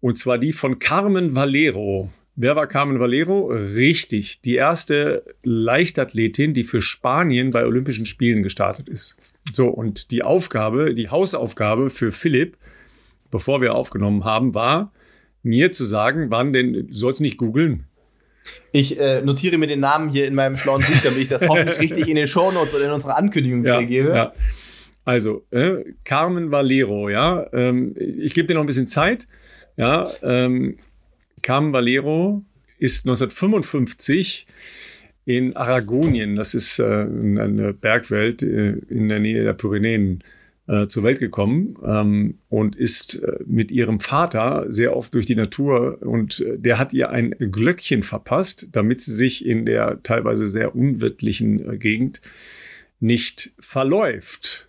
[SPEAKER 1] Und zwar die von Carmen Valero. Wer war Carmen Valero? Richtig, die erste Leichtathletin, die für Spanien bei Olympischen Spielen gestartet ist. So, und die Aufgabe, die Hausaufgabe für Philipp, bevor wir aufgenommen haben, war, mir zu sagen, wann denn, du sollst nicht googeln.
[SPEAKER 2] Ich äh, notiere mir den Namen hier in meinem schlauen Buch, damit ich das hoffentlich richtig in den Shownotes oder in unserer Ankündigung
[SPEAKER 1] ja,
[SPEAKER 2] wiedergebe. Ja.
[SPEAKER 1] Also, äh, Carmen Valero, ja. Ähm, ich gebe dir noch ein bisschen Zeit. Ja, ähm, Carmen Valero ist 1955 in Aragonien, das ist äh, eine Bergwelt äh, in der Nähe der Pyrenäen, äh, zur Welt gekommen ähm, und ist äh, mit ihrem Vater sehr oft durch die Natur und äh, der hat ihr ein Glöckchen verpasst, damit sie sich in der teilweise sehr unwirtlichen äh, Gegend nicht verläuft.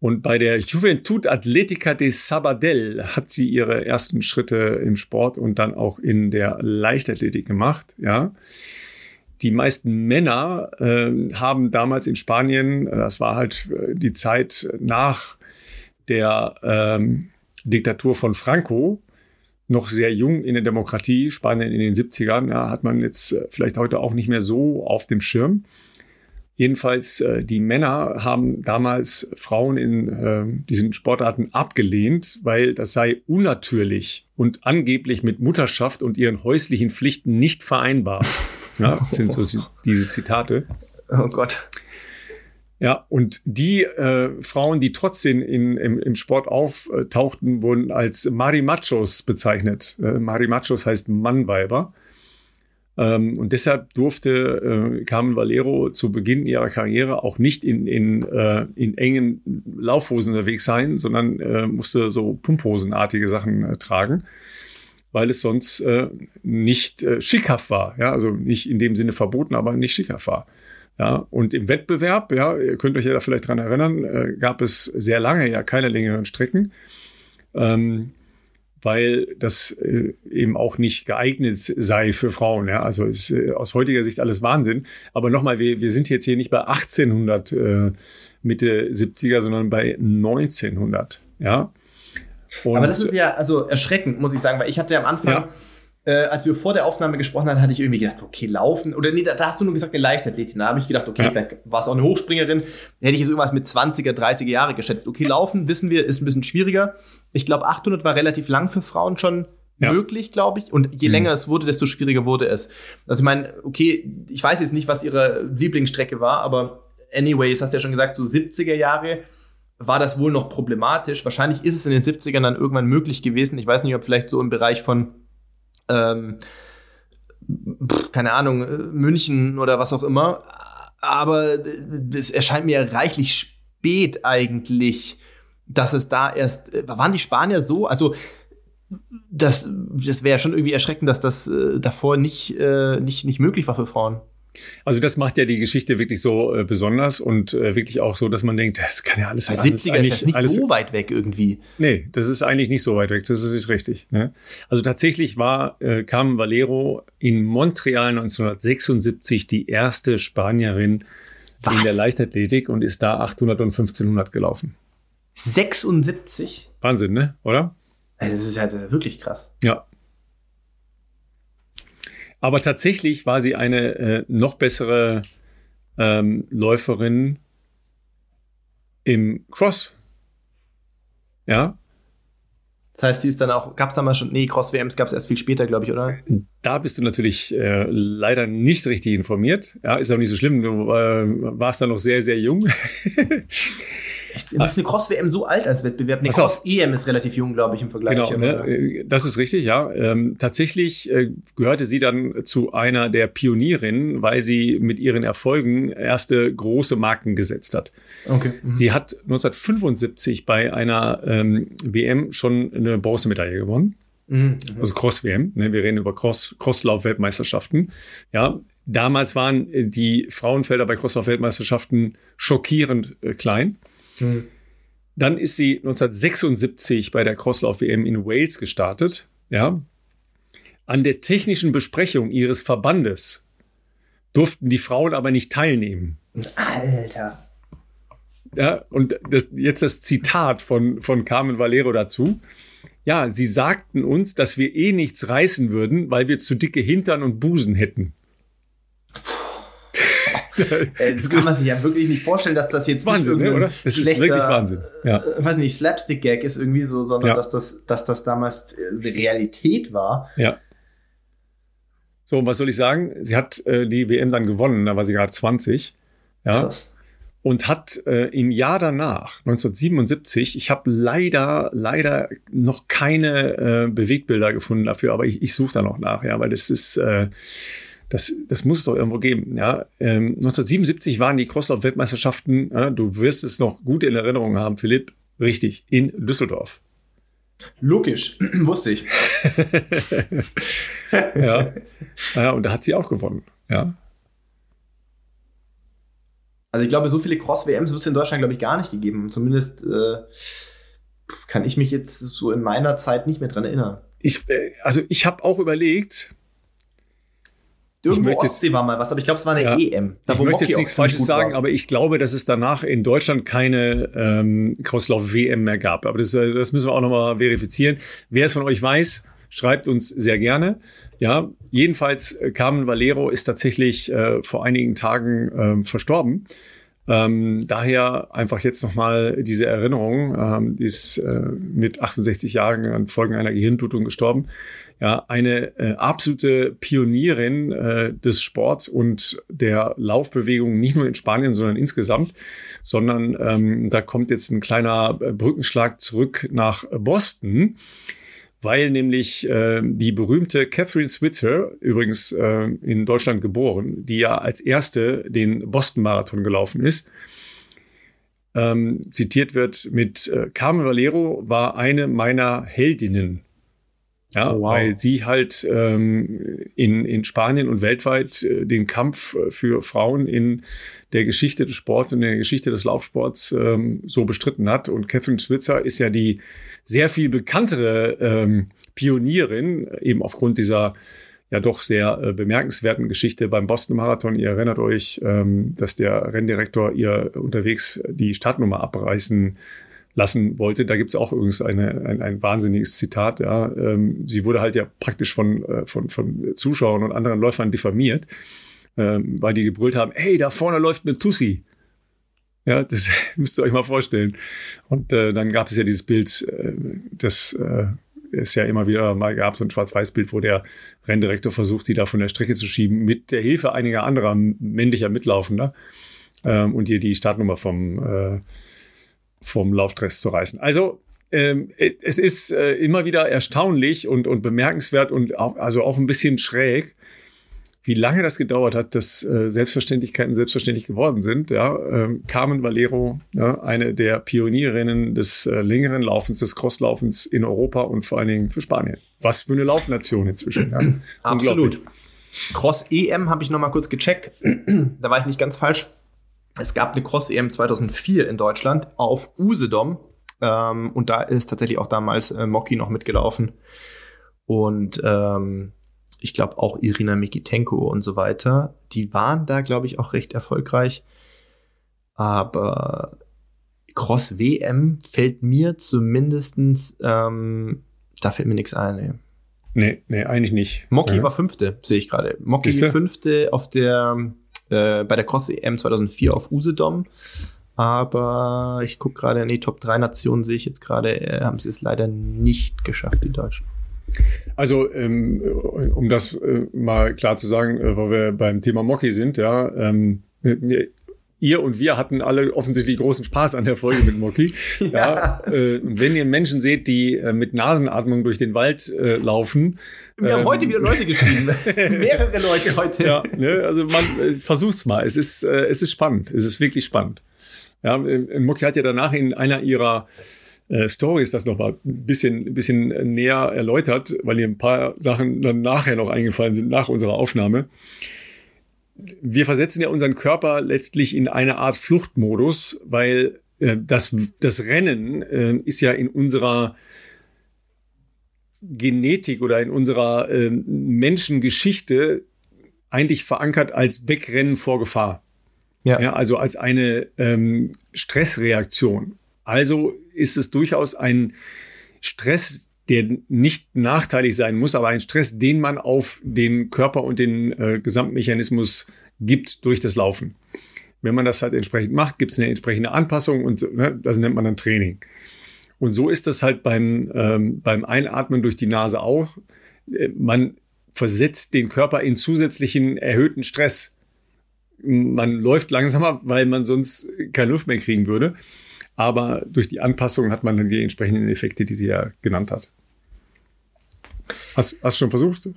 [SPEAKER 1] Und bei der Juventud Atletica de Sabadell hat sie ihre ersten Schritte im Sport und dann auch in der Leichtathletik gemacht, ja. Die meisten Männer äh, haben damals in Spanien, das war halt äh, die Zeit nach der ähm, Diktatur von Franco, noch sehr jung in der Demokratie, Spanien in den 70ern, ja, hat man jetzt äh, vielleicht heute auch nicht mehr so auf dem Schirm. Jedenfalls, äh, die Männer haben damals Frauen in äh, diesen Sportarten abgelehnt, weil das sei unnatürlich und angeblich mit Mutterschaft und ihren häuslichen Pflichten nicht vereinbar. Ja, sind so diese Zitate.
[SPEAKER 2] Oh Gott.
[SPEAKER 1] Ja, und die äh, Frauen, die trotzdem in, im, im Sport auftauchten, wurden als Marimachos bezeichnet. Äh, Marimachos heißt Mannweiber. Ähm, und deshalb durfte äh, Carmen Valero zu Beginn ihrer Karriere auch nicht in, in, äh, in engen Laufhosen unterwegs sein, sondern äh, musste so Pumphosenartige Sachen äh, tragen, weil es sonst äh, nicht äh, schickhaft war. Ja? Also nicht in dem Sinne verboten, aber nicht schickhaft war. Ja, und im Wettbewerb, ja, ihr könnt euch ja da vielleicht dran erinnern, äh, gab es sehr lange ja keine längeren Strecken. Ähm, weil das äh, eben auch nicht geeignet sei für Frauen. Ja? Also ist äh, aus heutiger Sicht alles Wahnsinn. Aber nochmal, wir, wir sind jetzt hier nicht bei 1800 äh, Mitte 70er, sondern bei 1900. Ja.
[SPEAKER 2] Und Aber das ist ja also erschreckend, muss ich sagen, weil ich hatte am Anfang ja äh, als wir vor der Aufnahme gesprochen haben, hatte ich irgendwie gedacht, okay, laufen. Oder nee, da, da hast du nur gesagt, eine Leichtathletin. Da habe ich gedacht, okay, ja. vielleicht war es auch eine Hochspringerin. Hätte ich es irgendwas mit 20er, 30er Jahre geschätzt. Okay, laufen, wissen wir, ist ein bisschen schwieriger. Ich glaube, 800 war relativ lang für Frauen schon ja. möglich, glaube ich. Und je mhm. länger es wurde, desto schwieriger wurde es. Also ich meine, okay, ich weiß jetzt nicht, was ihre Lieblingsstrecke war, aber anyway, das hast du ja schon gesagt, so 70er Jahre war das wohl noch problematisch. Wahrscheinlich ist es in den 70ern dann irgendwann möglich gewesen. Ich weiß nicht, ob vielleicht so im Bereich von ähm, keine Ahnung, München oder was auch immer. Aber es erscheint mir reichlich spät eigentlich, dass es da erst, waren die Spanier so, also das, das wäre schon irgendwie erschreckend, dass das äh, davor nicht, äh, nicht, nicht möglich war für Frauen.
[SPEAKER 1] Also das macht ja die Geschichte wirklich so äh, besonders und äh, wirklich auch so, dass man denkt, das kann ja alles
[SPEAKER 2] sein. 70er ist das nicht alles, so weit weg irgendwie.
[SPEAKER 1] Nee, das ist eigentlich nicht so weit weg, das ist richtig. Ne? Also tatsächlich war äh, Carmen Valero in Montreal 1976 die erste Spanierin Was? in der Leichtathletik und ist da 800 und 1500 gelaufen.
[SPEAKER 2] 76?
[SPEAKER 1] Wahnsinn, ne? Oder?
[SPEAKER 2] Also das ist ja wirklich krass.
[SPEAKER 1] Ja, aber tatsächlich war sie eine äh, noch bessere ähm, Läuferin im Cross. Ja.
[SPEAKER 2] Das heißt, sie ist dann auch, gab es da mal schon, nee, Cross-WMs gab es erst viel später, glaube ich, oder?
[SPEAKER 1] Da bist du natürlich äh, leider nicht richtig informiert. Ja, ist auch nicht so schlimm. Du äh, warst da noch sehr, sehr jung.
[SPEAKER 2] Echt? Ist eine Cross-WM so alt als Wettbewerb? Eine Cross-EM ist relativ jung, glaube ich, im Vergleich.
[SPEAKER 1] Genau, ne? Äh, das ist richtig, ja. Ähm, tatsächlich äh, gehörte sie dann zu einer der Pionierinnen, weil sie mit ihren Erfolgen erste große Marken gesetzt hat.
[SPEAKER 2] Okay.
[SPEAKER 1] Mhm. Sie hat 1975 bei einer ähm, WM schon eine Bronzemedaille gewonnen. Mhm. Also Cross-WM. Ne? Wir reden über Cross, Crosslauf-Weltmeisterschaften. Ja, damals waren die Frauenfelder bei Crosslauf-Weltmeisterschaften schockierend äh, klein. Mhm. Dann ist sie 1976 bei der Crosslauf-WM in Wales gestartet. Ja. An der technischen Besprechung ihres Verbandes durften die Frauen aber nicht teilnehmen.
[SPEAKER 2] Alter.
[SPEAKER 1] Ja, und das, jetzt das Zitat von, von Carmen Valero dazu. Ja, sie sagten uns, dass wir eh nichts reißen würden, weil wir zu dicke Hintern und Busen hätten.
[SPEAKER 2] Das kann man sich ja wirklich nicht vorstellen, dass das jetzt
[SPEAKER 1] Wahnsinn, ne, oder?
[SPEAKER 2] Das ist wirklich Wahnsinn. Ja. Äh, weiß nicht, Slapstick-Gag ist irgendwie so, sondern ja. dass, das, dass das damals äh, Realität war.
[SPEAKER 1] Ja. So, was soll ich sagen? Sie hat äh, die WM dann gewonnen, da war sie gerade 20. Ja. Krass und hat äh, im Jahr danach, 1977, ich habe leider, leider noch keine äh, Bewegbilder gefunden dafür, aber ich, ich suche da noch nach, ja, weil das ist, äh, das, das muss es doch irgendwo geben. Ja. Ähm, 1977 waren die Crosslauf-Weltmeisterschaften, äh, du wirst es noch gut in Erinnerung haben, Philipp, richtig, in Düsseldorf.
[SPEAKER 2] Logisch, wusste ich.
[SPEAKER 1] ja. ja, und da hat sie auch gewonnen. Ja.
[SPEAKER 2] Also ich glaube, so viele Cross-WMs wird es in Deutschland, glaube ich, gar nicht gegeben. Zumindest äh, kann ich mich jetzt so in meiner Zeit nicht mehr dran erinnern.
[SPEAKER 1] Ich, äh, also ich habe auch überlegt.
[SPEAKER 2] Irgendwo Ostsee jetzt, war mal was, aber ich glaube, es war eine ja, EM.
[SPEAKER 1] Da, ich möchte jetzt nichts Falsches sagen, war. aber ich glaube, dass es danach in Deutschland keine ähm, Crosslauf-WM mehr gab. Aber das, äh, das müssen wir auch nochmal verifizieren. Wer es von euch weiß, schreibt uns sehr gerne. Ja, jedenfalls äh, Carmen Valero ist tatsächlich äh, vor einigen Tagen äh, verstorben. Ähm, daher einfach jetzt nochmal diese Erinnerung, ähm, die ist äh, mit 68 Jahren an Folgen einer Gehirnblutung gestorben. Ja, eine äh, absolute Pionierin äh, des Sports und der Laufbewegung, nicht nur in Spanien, sondern insgesamt, sondern ähm, da kommt jetzt ein kleiner äh, Brückenschlag zurück nach Boston weil nämlich äh, die berühmte Catherine Switzer, übrigens äh, in Deutschland geboren, die ja als erste den Boston-Marathon gelaufen ist, ähm, zitiert wird mit äh, Carmen Valero war eine meiner Heldinnen. Ja, oh, wow. weil sie halt ähm, in, in Spanien und weltweit äh, den Kampf äh, für Frauen in der Geschichte des Sports und der Geschichte des Laufsports ähm, so bestritten hat. Und Catherine Switzer ist ja die sehr viel bekanntere ähm, Pionierin, eben aufgrund dieser ja doch sehr äh, bemerkenswerten Geschichte beim Boston Marathon. Ihr erinnert euch, ähm, dass der Renndirektor ihr unterwegs die Startnummer abreißen lassen wollte. Da gibt es auch übrigens eine, ein, ein wahnsinniges Zitat. Ja. Ähm, sie wurde halt ja praktisch von, äh, von, von Zuschauern und anderen Läufern diffamiert, ähm, weil die gebrüllt haben, hey, da vorne läuft eine Tussi. Ja, das müsst ihr euch mal vorstellen. Und äh, dann gab es ja dieses Bild, äh, das äh, es ja immer wieder mal gab, so ein Schwarz-Weiß-Bild, wo der Renndirektor versucht, sie da von der Strecke zu schieben, mit der Hilfe einiger anderer männlicher Mitlaufender ähm, und ihr die Startnummer vom, äh, vom Laufdress zu reißen. Also ähm, es ist äh, immer wieder erstaunlich und, und bemerkenswert und auch, also auch ein bisschen schräg, wie lange das gedauert hat, dass äh, Selbstverständlichkeiten selbstverständlich geworden sind. Ja, ähm, Carmen Valero, ja, eine der Pionierinnen des äh, längeren Laufens, des Crosslaufens in Europa und vor allen Dingen für Spanien. Was für eine Laufnation inzwischen. Ja.
[SPEAKER 2] Absolut. Cross-EM habe ich noch mal kurz gecheckt. da war ich nicht ganz falsch. Es gab eine Cross-EM 2004 in Deutschland auf Usedom. Ähm, und da ist tatsächlich auch damals äh, Moki noch mitgelaufen. Und ähm, ich glaube auch Irina Mikitenko und so weiter, die waren da, glaube ich, auch recht erfolgreich. Aber Cross WM fällt mir zumindestens, ähm, da fällt mir nichts ein. Nee.
[SPEAKER 1] Nee, nee, eigentlich nicht.
[SPEAKER 2] Moki ja. war Fünfte, sehe ich gerade. Moki Fünfte auf der, äh, bei der Cross EM 2004 auf Usedom. Aber ich gucke gerade, in die Top 3 Nationen sehe ich jetzt gerade, äh, haben sie es leider nicht geschafft, die Deutschen.
[SPEAKER 1] Also, ähm, um das äh, mal klar zu sagen, äh, wo wir beim Thema Mocky sind, ja, ähm, ihr und wir hatten alle offensichtlich großen Spaß an der Folge mit Mocky. ja. ja äh, wenn ihr Menschen seht, die äh, mit Nasenatmung durch den Wald äh, laufen.
[SPEAKER 2] Wir ähm, haben heute wieder Leute geschrieben. Mehrere Leute heute.
[SPEAKER 1] Ja, ne, also man äh, versucht's mal. Es ist, äh, es ist spannend. Es ist wirklich spannend. Ja, äh, Mocky hat ja danach in einer ihrer Stories das noch mal ein bisschen, ein bisschen näher erläutert, weil mir ein paar Sachen dann nachher noch eingefallen sind, nach unserer Aufnahme. Wir versetzen ja unseren Körper letztlich in eine Art Fluchtmodus, weil äh, das, das Rennen äh, ist ja in unserer Genetik oder in unserer äh, Menschengeschichte eigentlich verankert als Wegrennen vor Gefahr. Ja. ja also als eine ähm, Stressreaktion. Also ist es durchaus ein Stress, der nicht nachteilig sein muss, aber ein Stress, den man auf den Körper und den äh, Gesamtmechanismus gibt durch das Laufen. Wenn man das halt entsprechend macht, gibt es eine entsprechende Anpassung und ne, das nennt man dann Training. Und so ist das halt beim, ähm, beim Einatmen durch die Nase auch. Äh, man versetzt den Körper in zusätzlichen erhöhten Stress. Man läuft langsamer, weil man sonst keine Luft mehr kriegen würde. Aber durch die Anpassung hat man dann die entsprechenden Effekte, die sie ja genannt hat. Hast, du schon versucht?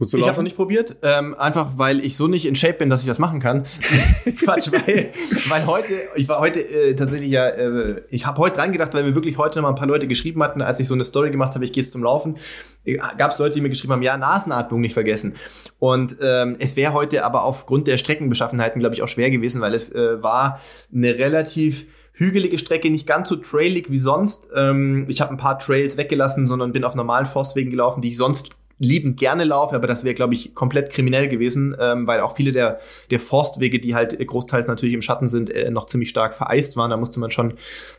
[SPEAKER 2] ich habe noch nicht probiert, ähm, einfach weil ich so nicht in Shape bin, dass ich das machen kann. Quatsch, weil, weil heute, ich war heute äh, tatsächlich ja, äh, ich habe heute dran gedacht, weil mir wirklich heute noch mal ein paar Leute geschrieben hatten, als ich so eine Story gemacht habe, ich gehe zum Laufen, äh, gab es Leute, die mir geschrieben haben, ja, Nasenatmung nicht vergessen. Und ähm, es wäre heute aber aufgrund der Streckenbeschaffenheiten, glaube ich, auch schwer gewesen, weil es äh, war eine relativ hügelige Strecke, nicht ganz so trailig wie sonst. Ähm, ich habe ein paar Trails weggelassen, sondern bin auf normalen Forstwegen gelaufen, die ich sonst liebend gerne laufe, aber das wäre, glaube ich, komplett kriminell gewesen, ähm, weil auch viele der, der Forstwege, die halt großteils natürlich im Schatten sind, äh, noch ziemlich stark vereist waren. Da musste man schon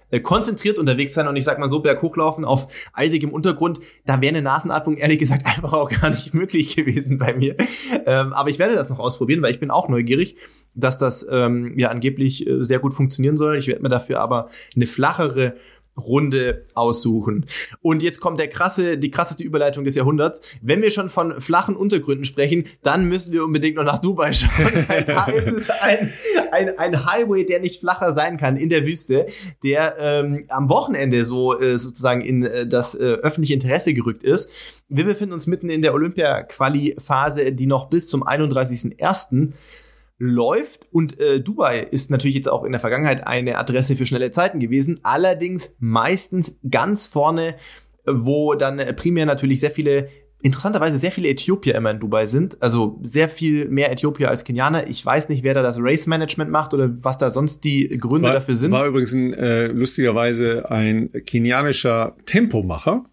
[SPEAKER 2] äh, konzentriert unterwegs sein und ich sag mal so, berghochlaufen auf eisigem Untergrund, da wäre eine Nasenatmung ehrlich gesagt einfach auch gar nicht möglich gewesen bei mir. Ähm, aber ich werde das noch ausprobieren, weil ich bin auch neugierig dass das ähm, ja angeblich äh, sehr gut funktionieren soll. Ich werde mir dafür aber eine flachere Runde aussuchen. Und jetzt kommt der krasse, die krasseste Überleitung des Jahrhunderts. Wenn wir schon von flachen Untergründen sprechen, dann müssen wir unbedingt noch nach Dubai schauen. da ist es ein, ein, ein Highway, der nicht flacher sein kann in der Wüste, der ähm, am Wochenende so äh, sozusagen in äh, das äh, öffentliche Interesse gerückt ist. Wir befinden uns mitten in der Olympia-Quali-Phase, die noch bis zum 31.01 läuft. Und äh, Dubai ist natürlich jetzt auch in der Vergangenheit eine Adresse für schnelle Zeiten gewesen, allerdings meistens ganz vorne, wo dann äh, primär natürlich sehr viele interessanterweise sehr viele Äthiopier immer in Dubai sind, also sehr viel mehr Äthiopier als Kenianer. Ich weiß nicht, wer da das Race Management macht oder was da sonst die Gründe
[SPEAKER 1] war,
[SPEAKER 2] dafür sind.
[SPEAKER 1] War übrigens ein, äh, lustigerweise ein kenianischer Tempomacher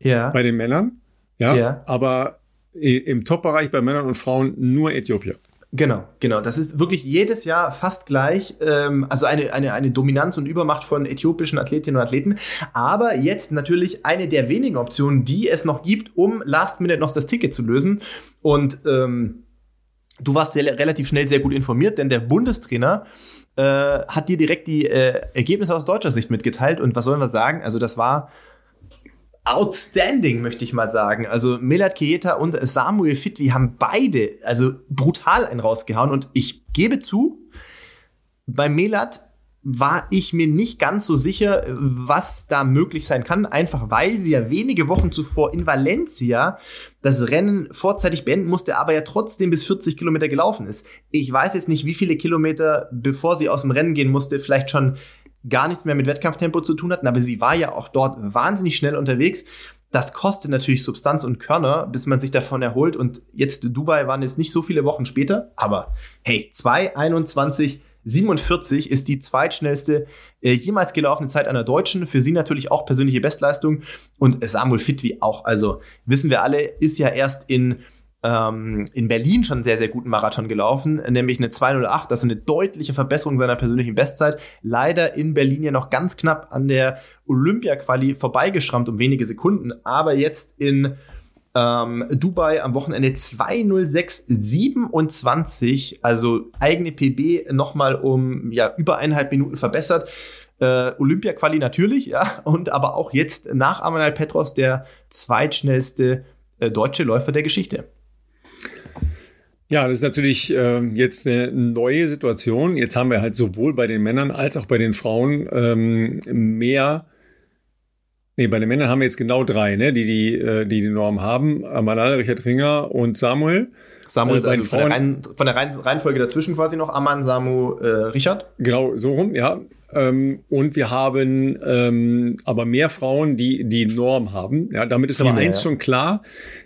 [SPEAKER 1] ja. bei den Männern, ja, ja. aber im Top-Bereich bei Männern und Frauen nur Äthiopier.
[SPEAKER 2] Genau, genau. Das ist wirklich jedes Jahr fast gleich. Ähm, also eine, eine, eine Dominanz und Übermacht von äthiopischen Athletinnen und Athleten. Aber jetzt natürlich eine der wenigen Optionen, die es noch gibt, um Last Minute noch das Ticket zu lösen. Und ähm, du warst sehr, relativ schnell sehr gut informiert, denn der Bundestrainer äh, hat dir direkt die äh, Ergebnisse aus deutscher Sicht mitgeteilt. Und was sollen wir sagen? Also das war outstanding, möchte ich mal sagen. Also Melat Kieta und Samuel Fitwi haben beide also brutal einen rausgehauen und ich gebe zu, bei Melat war ich mir nicht ganz so sicher, was da möglich sein kann, einfach weil sie ja wenige Wochen zuvor in Valencia das Rennen vorzeitig beenden musste, aber ja trotzdem bis 40 Kilometer gelaufen ist. Ich weiß jetzt nicht, wie viele Kilometer, bevor sie aus dem Rennen gehen musste, vielleicht schon gar nichts mehr mit Wettkampftempo zu tun hatten, aber sie war ja auch dort wahnsinnig schnell unterwegs. Das kostet natürlich Substanz und Körner, bis man sich davon erholt. Und jetzt Dubai waren jetzt nicht so viele Wochen später, aber hey, 2,21, 47 ist die zweitschnellste äh, jemals gelaufene Zeit einer Deutschen. Für sie natürlich auch persönliche Bestleistung. Und Samuel Fitwi auch. Also wissen wir alle, ist ja erst in ähm, in Berlin schon sehr, sehr guten Marathon gelaufen, nämlich eine 208, also eine deutliche Verbesserung seiner persönlichen Bestzeit. Leider in Berlin ja noch ganz knapp an der Olympia-Quali vorbeigeschrammt um wenige Sekunden, aber jetzt in ähm, Dubai am Wochenende 206,27, also eigene PB nochmal um ja über eineinhalb Minuten verbessert. Äh, Olympia-Quali natürlich, ja, und aber auch jetzt nach Amanal Petros der zweitschnellste äh, deutsche Läufer der Geschichte.
[SPEAKER 1] Ja, das ist natürlich äh, jetzt eine neue Situation. Jetzt haben wir halt sowohl bei den Männern als auch bei den Frauen ähm, mehr. Nee, bei den Männern haben wir jetzt genau drei, ne, die die, äh, die, die Norm haben. Amanal, Richard Ringer und Samuel.
[SPEAKER 2] Samuel, äh, bei also von, der Reihen, von der Reihenfolge dazwischen quasi noch Aman, Samu, äh, Richard.
[SPEAKER 1] Genau, so rum, ja. Ähm, und wir haben ähm, aber mehr Frauen, die die Norm haben. Ja, damit ist aber
[SPEAKER 2] Viele,
[SPEAKER 1] eins
[SPEAKER 2] ja.
[SPEAKER 1] schon klar.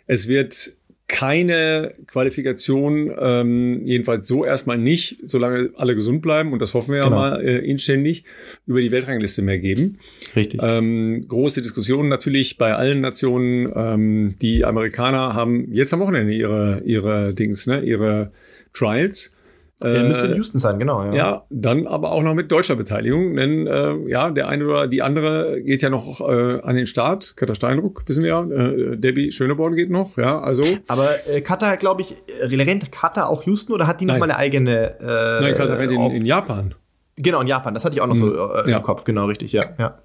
[SPEAKER 1] Es wird keine Qualifikation, ähm, jedenfalls so erstmal nicht, solange alle gesund bleiben, und das hoffen wir ja
[SPEAKER 2] Genau.
[SPEAKER 1] mal äh, inständig, über die Weltrangliste mehr geben.
[SPEAKER 2] Richtig.
[SPEAKER 1] Ähm, große Diskussionen natürlich bei allen Nationen. Ähm, die Amerikaner haben jetzt am Wochenende ihre, ihre Dings, ne, ihre Trials.
[SPEAKER 2] Äh, müsste in Houston sein, genau. Ja.
[SPEAKER 1] ja, dann aber auch noch mit deutscher Beteiligung, denn äh, ja, der eine oder die andere geht ja noch äh, an den Start. Katja Steinruck, wissen wir ja. Äh, Debbie Schöneborn geht noch, ja, also.
[SPEAKER 2] Aber äh, Katar, glaube ich, äh, rennt Katar auch Houston oder hat die noch
[SPEAKER 1] Nein.
[SPEAKER 2] mal eine eigene? Äh,
[SPEAKER 1] Nein, Katja rennt in, in Japan.
[SPEAKER 2] genau, in Japan. Das hatte ich auch noch so äh,
[SPEAKER 1] Ja.
[SPEAKER 2] im Kopf. Genau, richtig. Ja, ja.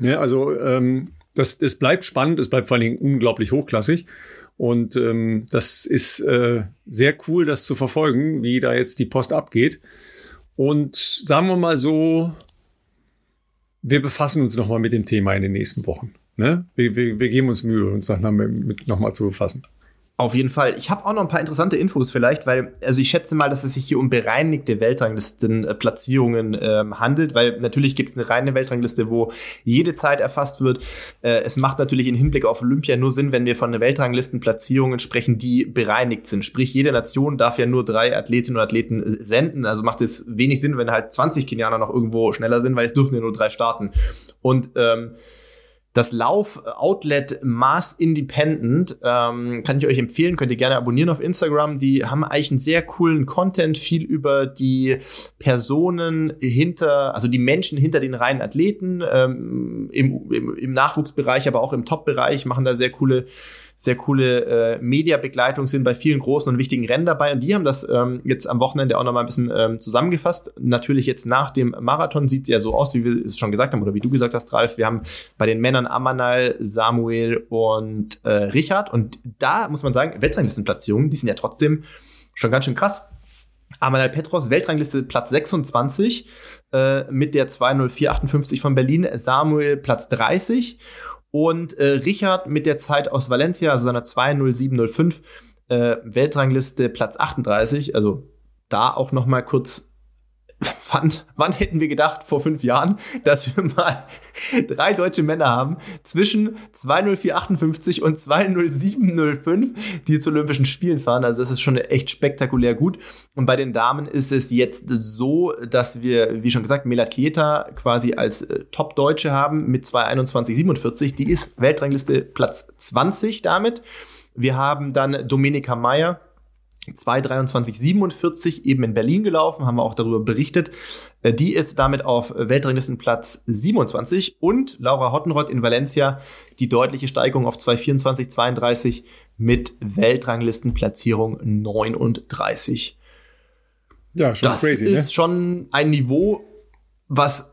[SPEAKER 1] Ja, also ähm, das, das bleibt spannend, es bleibt vor allen Dingen unglaublich hochklassig. Und ähm, das ist äh, sehr cool, das zu verfolgen, wie da jetzt die Post abgeht. Und sagen wir mal so, wir befassen uns nochmal mit dem Thema in den nächsten Wochen. Ne? Wir, wir, wir geben uns Mühe, uns mit nochmal zu befassen.
[SPEAKER 2] Auf jeden Fall. Ich habe auch noch ein paar interessante Infos vielleicht, weil, also ich schätze mal, dass es sich hier um bereinigte Weltranglisten-Platzierungen ähm, handelt, weil natürlich gibt es eine reine Weltrangliste, wo jede Zeit erfasst wird. Äh, es macht natürlich im Hinblick auf Olympia nur Sinn, wenn wir von Weltranglistenplatzierungen sprechen, die bereinigt sind. Sprich, jede Nation darf ja nur drei Athletinnen und Athleten äh, senden. Also macht es wenig Sinn, wenn halt 20 Kenianer noch irgendwo schneller sind, weil es dürfen ja nur drei starten. Und ähm, das Lauf-Outlet Mars Independent ähm, kann ich euch empfehlen, könnt ihr gerne abonnieren auf Instagram. Die haben eigentlich einen sehr coolen Content, viel über die Personen hinter, also die Menschen hinter den reinen Athleten ähm, im, im, im Nachwuchsbereich, aber auch im Top-Bereich, machen da sehr coole sehr coole äh, Mediabegleitung sind bei vielen großen und wichtigen Rennen dabei. Und die haben das ähm, jetzt am Wochenende auch noch mal ein bisschen ähm, zusammengefasst. Natürlich jetzt nach dem Marathon sieht es ja so aus, wie wir es schon gesagt haben oder wie du gesagt hast, Ralf. Wir haben bei den Männern Amanal, Samuel und äh, Richard. Und da muss man sagen, Weltranglistenplatzierungen, die sind ja trotzdem schon ganz schön krass. Amanal Petros, Weltrangliste Platz 26 äh, mit der 20458 von Berlin. Samuel Platz 30 und äh, Richard mit der Zeit aus Valencia, also seiner 20705, äh, Weltrangliste Platz 38. Also da auch noch mal kurz wann, wann hätten wir gedacht, vor fünf Jahren, dass wir mal drei deutsche Männer haben, zwischen 20458 und 20705, die zu Olympischen Spielen fahren. Also das ist schon echt spektakulär gut. Und bei den Damen ist es jetzt so, dass wir, wie schon gesagt, Melat Kieta quasi als äh, Top-Deutsche haben mit 22147. Die ist Weltrangliste Platz 20 damit. Wir haben dann Dominika Meyer, 223,47 eben in Berlin gelaufen, haben wir auch darüber berichtet. Äh, Die ist damit auf Weltranglistenplatz 27 und Laura Hottenrott in Valencia die deutliche Steigerung auf 224,32 mit Weltranglistenplatzierung 39.
[SPEAKER 1] Ja, schon
[SPEAKER 2] Das
[SPEAKER 1] crazy,
[SPEAKER 2] ist
[SPEAKER 1] ne?
[SPEAKER 2] schon ein Niveau, was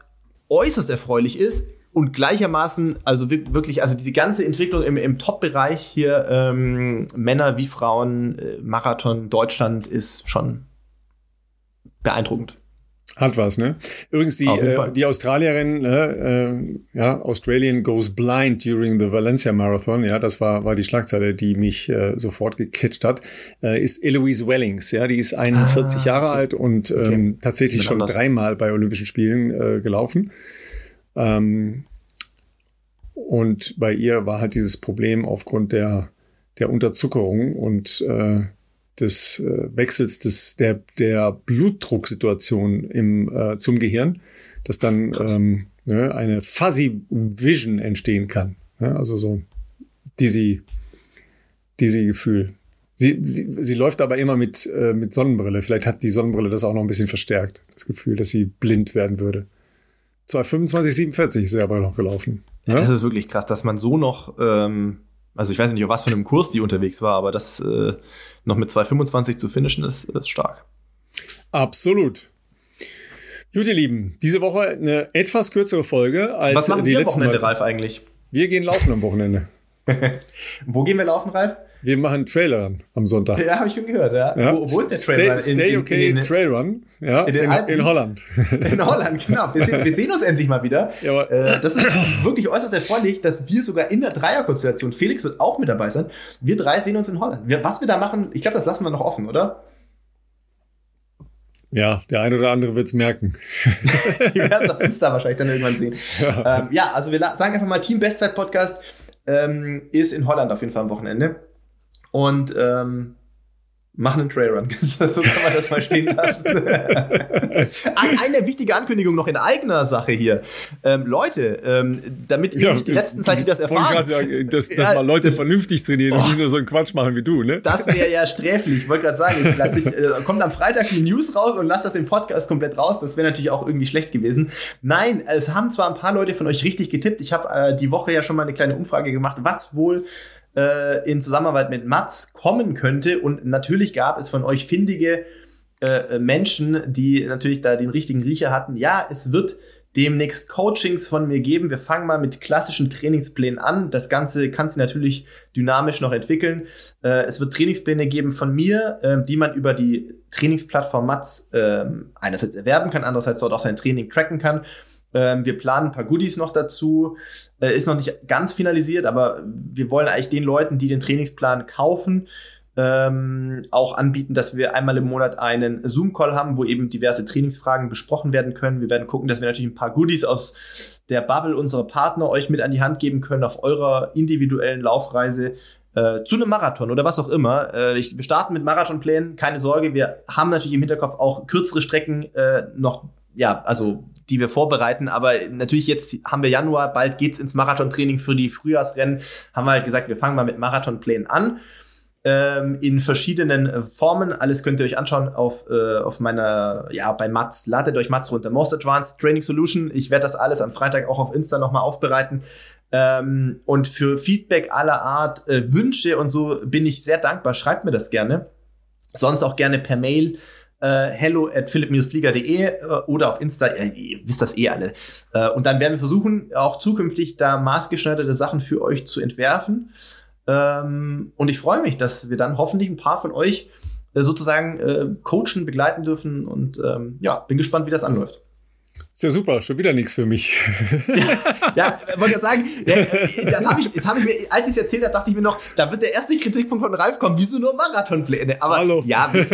[SPEAKER 2] äußerst erfreulich ist und gleichermaßen, also wir- wirklich, also diese ganze Entwicklung im, im Top-Bereich hier, ähm, Männer wie Frauen, äh, Marathon, Deutschland ist schon beeindruckend.
[SPEAKER 1] Hat was, ne? Übrigens, die, äh, die Australierin, äh, äh, ja, Australian goes blind during the Valencia Marathon, ja, das war, war die Schlagzeile, die mich äh, sofort gecatcht hat, äh, ist Eloise Wellings, ja, die ist 41
[SPEAKER 2] Ah,
[SPEAKER 1] Jahre
[SPEAKER 2] okay.
[SPEAKER 1] alt und ähm, tatsächlich
[SPEAKER 2] Jemand
[SPEAKER 1] schon
[SPEAKER 2] anders.
[SPEAKER 1] dreimal bei Olympischen Spielen äh, gelaufen. Ähm, und bei ihr war halt dieses Problem aufgrund der, der Unterzuckerung und äh, des äh, Wechsels des, der, der Blutdrucksituation im, äh, zum Gehirn, dass dann ähm, ne, eine Fuzzy Vision entstehen kann. Ne? Also so dizzy, dizzy Gefühl. Sie, sie läuft aber immer mit, äh, mit Sonnenbrille. Vielleicht hat die Sonnenbrille das auch noch ein bisschen verstärkt, das Gefühl, dass sie blind werden würde. 225, 47 ist sie aber noch gelaufen.
[SPEAKER 2] Ja?
[SPEAKER 1] Ja?
[SPEAKER 2] Das ist wirklich krass, dass man so noch, ähm, also ich weiß nicht, auf was für einem Kurs die unterwegs war, aber das äh, noch mit 225 zu finishen, ist, ist stark.
[SPEAKER 1] Absolut. Gut, ihr Lieben, diese Woche eine etwas kürzere Folge als
[SPEAKER 2] was machen
[SPEAKER 1] die
[SPEAKER 2] wir am
[SPEAKER 1] letzten
[SPEAKER 2] Wochenende,
[SPEAKER 1] Mal.
[SPEAKER 2] Ralf, eigentlich?
[SPEAKER 1] Wir gehen laufen am Wochenende.
[SPEAKER 2] Wo gehen wir laufen, Ralf?
[SPEAKER 1] Wir machen Trailer am Sonntag.
[SPEAKER 2] Ja, habe ich schon gehört, ja.
[SPEAKER 1] Ja.
[SPEAKER 2] Wo, wo ist der
[SPEAKER 1] Stay,
[SPEAKER 2] Trail?
[SPEAKER 1] Stay okay
[SPEAKER 2] in, in,
[SPEAKER 1] Trail Run. Ja,
[SPEAKER 2] in den
[SPEAKER 1] in,
[SPEAKER 2] Alpen?
[SPEAKER 1] in Holland.
[SPEAKER 2] in Holland, genau. Wir sehen, wir sehen uns endlich mal wieder.
[SPEAKER 1] Ja,
[SPEAKER 2] äh, das ist wirklich äußerst erfreulich, dass wir sogar in der Dreierkonstellation, Felix wird auch mit dabei sein, wir drei sehen uns in Holland. Wir, was wir da machen, ich glaube, das lassen wir noch offen, oder?
[SPEAKER 1] Ja, der eine oder andere wird es merken.
[SPEAKER 2] Die werden es auf Insta wahrscheinlich dann irgendwann sehen. Ja, ähm, ja also wir sagen einfach mal, Team Bestzeit Podcast ähm, ist in Holland auf jeden Fall am Wochenende. Und ähm, machen einen Trailrun. so kann man das mal stehen lassen. Eine wichtige Ankündigung noch in eigener Sache hier. Ähm, Leute, ähm, damit ihr ja, nicht die letzten Zeit, die das erfahren.
[SPEAKER 1] Sagen, dass, dass ja, mal Leute das, vernünftig trainieren oh, und nicht nur so einen Quatsch machen wie du, ne?
[SPEAKER 2] Das wäre ja sträflich. Ich wollte gerade sagen, lass ich, äh, kommt am Freitag die News raus und lasst das im Podcast komplett raus. Das wäre natürlich auch irgendwie schlecht gewesen. Nein, es haben zwar ein paar Leute von euch richtig getippt. Ich habe äh, die Woche ja schon mal eine kleine Umfrage gemacht, was wohl äh, in Zusammenarbeit mit Mats kommen könnte. Und natürlich gab es von euch findige äh, Menschen, die natürlich da den richtigen Riecher hatten. Ja, es wird demnächst Coachings von mir geben. Wir fangen mal mit klassischen Trainingsplänen an. Das Ganze kann sich natürlich dynamisch noch entwickeln. Äh, es wird Trainingspläne geben von mir, äh, die man über die Trainingsplattform Mats äh, einerseits erwerben kann, andererseits dort auch sein Training tracken kann. Ähm, wir planen ein paar Goodies noch dazu. Äh, ist noch nicht ganz finalisiert, aber wir wollen eigentlich den Leuten, die den Trainingsplan kaufen, ähm, auch anbieten, dass wir einmal im Monat einen Zoom-Call haben, wo eben diverse Trainingsfragen besprochen werden können. Wir werden gucken, dass wir natürlich ein paar Goodies aus der Bubble unserer Partner euch mit an die Hand geben können auf eurer individuellen Laufreise äh, zu einem Marathon oder was auch immer. Äh, ich, wir starten mit Marathonplänen, keine Sorge. Wir haben natürlich im Hinterkopf auch kürzere Strecken äh, noch ja, also die wir vorbereiten. Aber natürlich jetzt haben wir Januar, bald geht's ins Marathontraining für die Frühjahrsrennen. Haben wir halt gesagt, wir fangen mal mit Marathonplänen an. Ähm, in verschiedenen Formen. Alles könnt ihr euch anschauen auf, äh, auf meiner, ja, bei Mats. Ladet euch Mats runter. Most Advanced Training Solution. Ich werde das alles am Freitag auch auf Insta nochmal aufbereiten. Ähm, und für Feedback aller Art, äh, Wünsche und so bin ich sehr dankbar. Schreibt mir das gerne. Sonst auch gerne per Mail äh, hello at philipp-flieger.de äh, oder auf Insta, äh, ihr wisst das eh alle. Äh, und dann werden wir versuchen, auch zukünftig da maßgeschneiderte Sachen für euch zu entwerfen. Ähm, und ich freue mich, dass wir dann hoffentlich ein paar von euch äh, sozusagen äh, coachen, begleiten dürfen und ähm, ja, bin gespannt, wie das anläuft.
[SPEAKER 1] Ist ja super, schon wieder nichts für mich.
[SPEAKER 2] ja, ja wollte gerade sagen, das habe ich, jetzt habe ich mir, als ich es erzählt habe, dachte ich mir noch, da wird der erste Kritikpunkt von Ralf kommen, wieso nur Marathonpläne? Aber Hallo. ja, wir,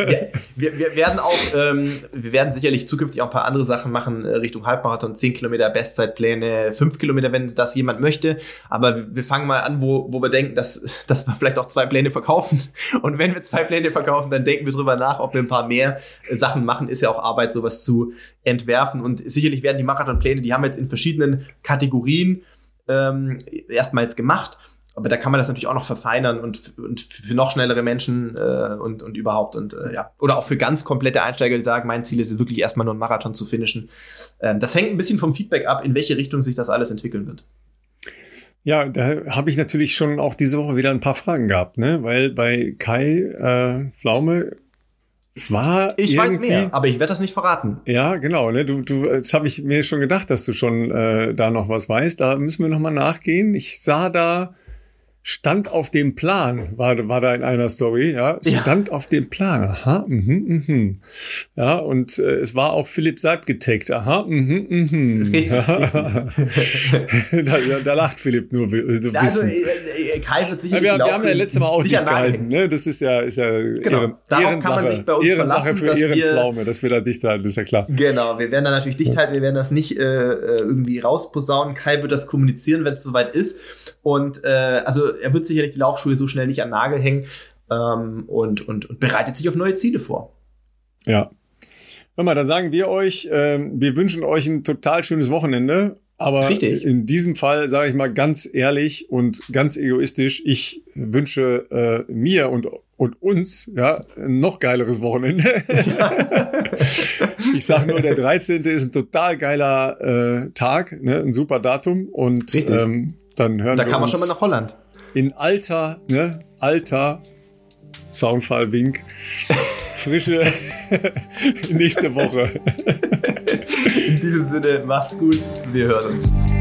[SPEAKER 2] wir, wir werden auch, ähm, wir werden sicherlich zukünftig auch ein paar andere Sachen machen, äh, Richtung Halbmarathon, 10 Kilometer Bestzeitpläne, 5 Kilometer, wenn das jemand möchte. Aber wir fangen mal an, wo, wo wir denken, dass, dass wir vielleicht auch zwei Pläne verkaufen. Und wenn wir zwei Pläne verkaufen, dann denken wir drüber nach, ob wir ein paar mehr Sachen machen. Ist ja auch Arbeit, sowas zu entwerfen. Und sicherlich werden die Marathonpläne, die haben wir jetzt in verschiedenen Kategorien ähm, erstmal gemacht. Aber da kann man das natürlich auch noch verfeinern und, und für noch schnellere Menschen äh, und, und überhaupt und äh, ja. Oder auch für ganz komplette Einsteiger, die sagen, mein Ziel ist es wirklich erstmal nur einen Marathon zu finishen. Ähm, das hängt ein bisschen vom Feedback ab, in welche Richtung sich das alles entwickeln wird.
[SPEAKER 1] Ja, da habe ich natürlich schon auch diese Woche wieder ein paar Fragen gehabt, ne? Weil bei Kai äh, Pflaume war
[SPEAKER 2] ich weiß mehr, aber ich werde das nicht verraten.
[SPEAKER 1] Ja, genau. Ne? Du, du, das habe ich mir schon gedacht, dass du schon äh, da noch was weißt. Da müssen wir noch mal nachgehen. Ich sah da stand auf dem Plan, war, war da in einer Story, ja, stand ja. auf dem Plan, aha, mhm, mhm. Ja, und äh, es war auch Philipp Seib getaggt, aha, mhm, mhm. da, da, lacht Philipp nur so also, äh, äh, Kai wird sicherlich ja, wir, wir haben ja letztes Mal auch nicht gehalten, ne? das ist ja, ist ja
[SPEAKER 2] genau. Ehren, Darauf kann man sich bei uns
[SPEAKER 1] Ehrensache
[SPEAKER 2] verlassen,
[SPEAKER 1] für dass Ehrenpflaume, wir, dass wir da dicht halten, ist ja klar.
[SPEAKER 2] Genau, wir werden da natürlich dicht halten, wir werden das nicht äh, äh irgendwie rausposaunen, Kai wird das kommunizieren, wenn es soweit ist und äh, also er wird sicherlich die Laufschuhe so schnell nicht an Nagel hängen ähm, und, und, und bereitet sich auf neue Ziele vor.
[SPEAKER 1] Ja. Hör mal, dann sagen wir euch, äh, wir wünschen euch ein total schönes Wochenende. Aber Richtig. in diesem Fall sage ich mal ganz ehrlich und ganz egoistisch, ich wünsche äh, mir und, und uns ja ein noch geileres Wochenende. ich sage nur, der 13. ist ein total geiler äh, Tag, ne? ein super Datum und ähm, dann hören
[SPEAKER 2] da
[SPEAKER 1] wir
[SPEAKER 2] kann man schon mal nach Holland.
[SPEAKER 1] In alter, ne, alter Soundfall-Wink. Frische nächste Woche.
[SPEAKER 2] In diesem Sinne, macht's gut. Wir hören uns.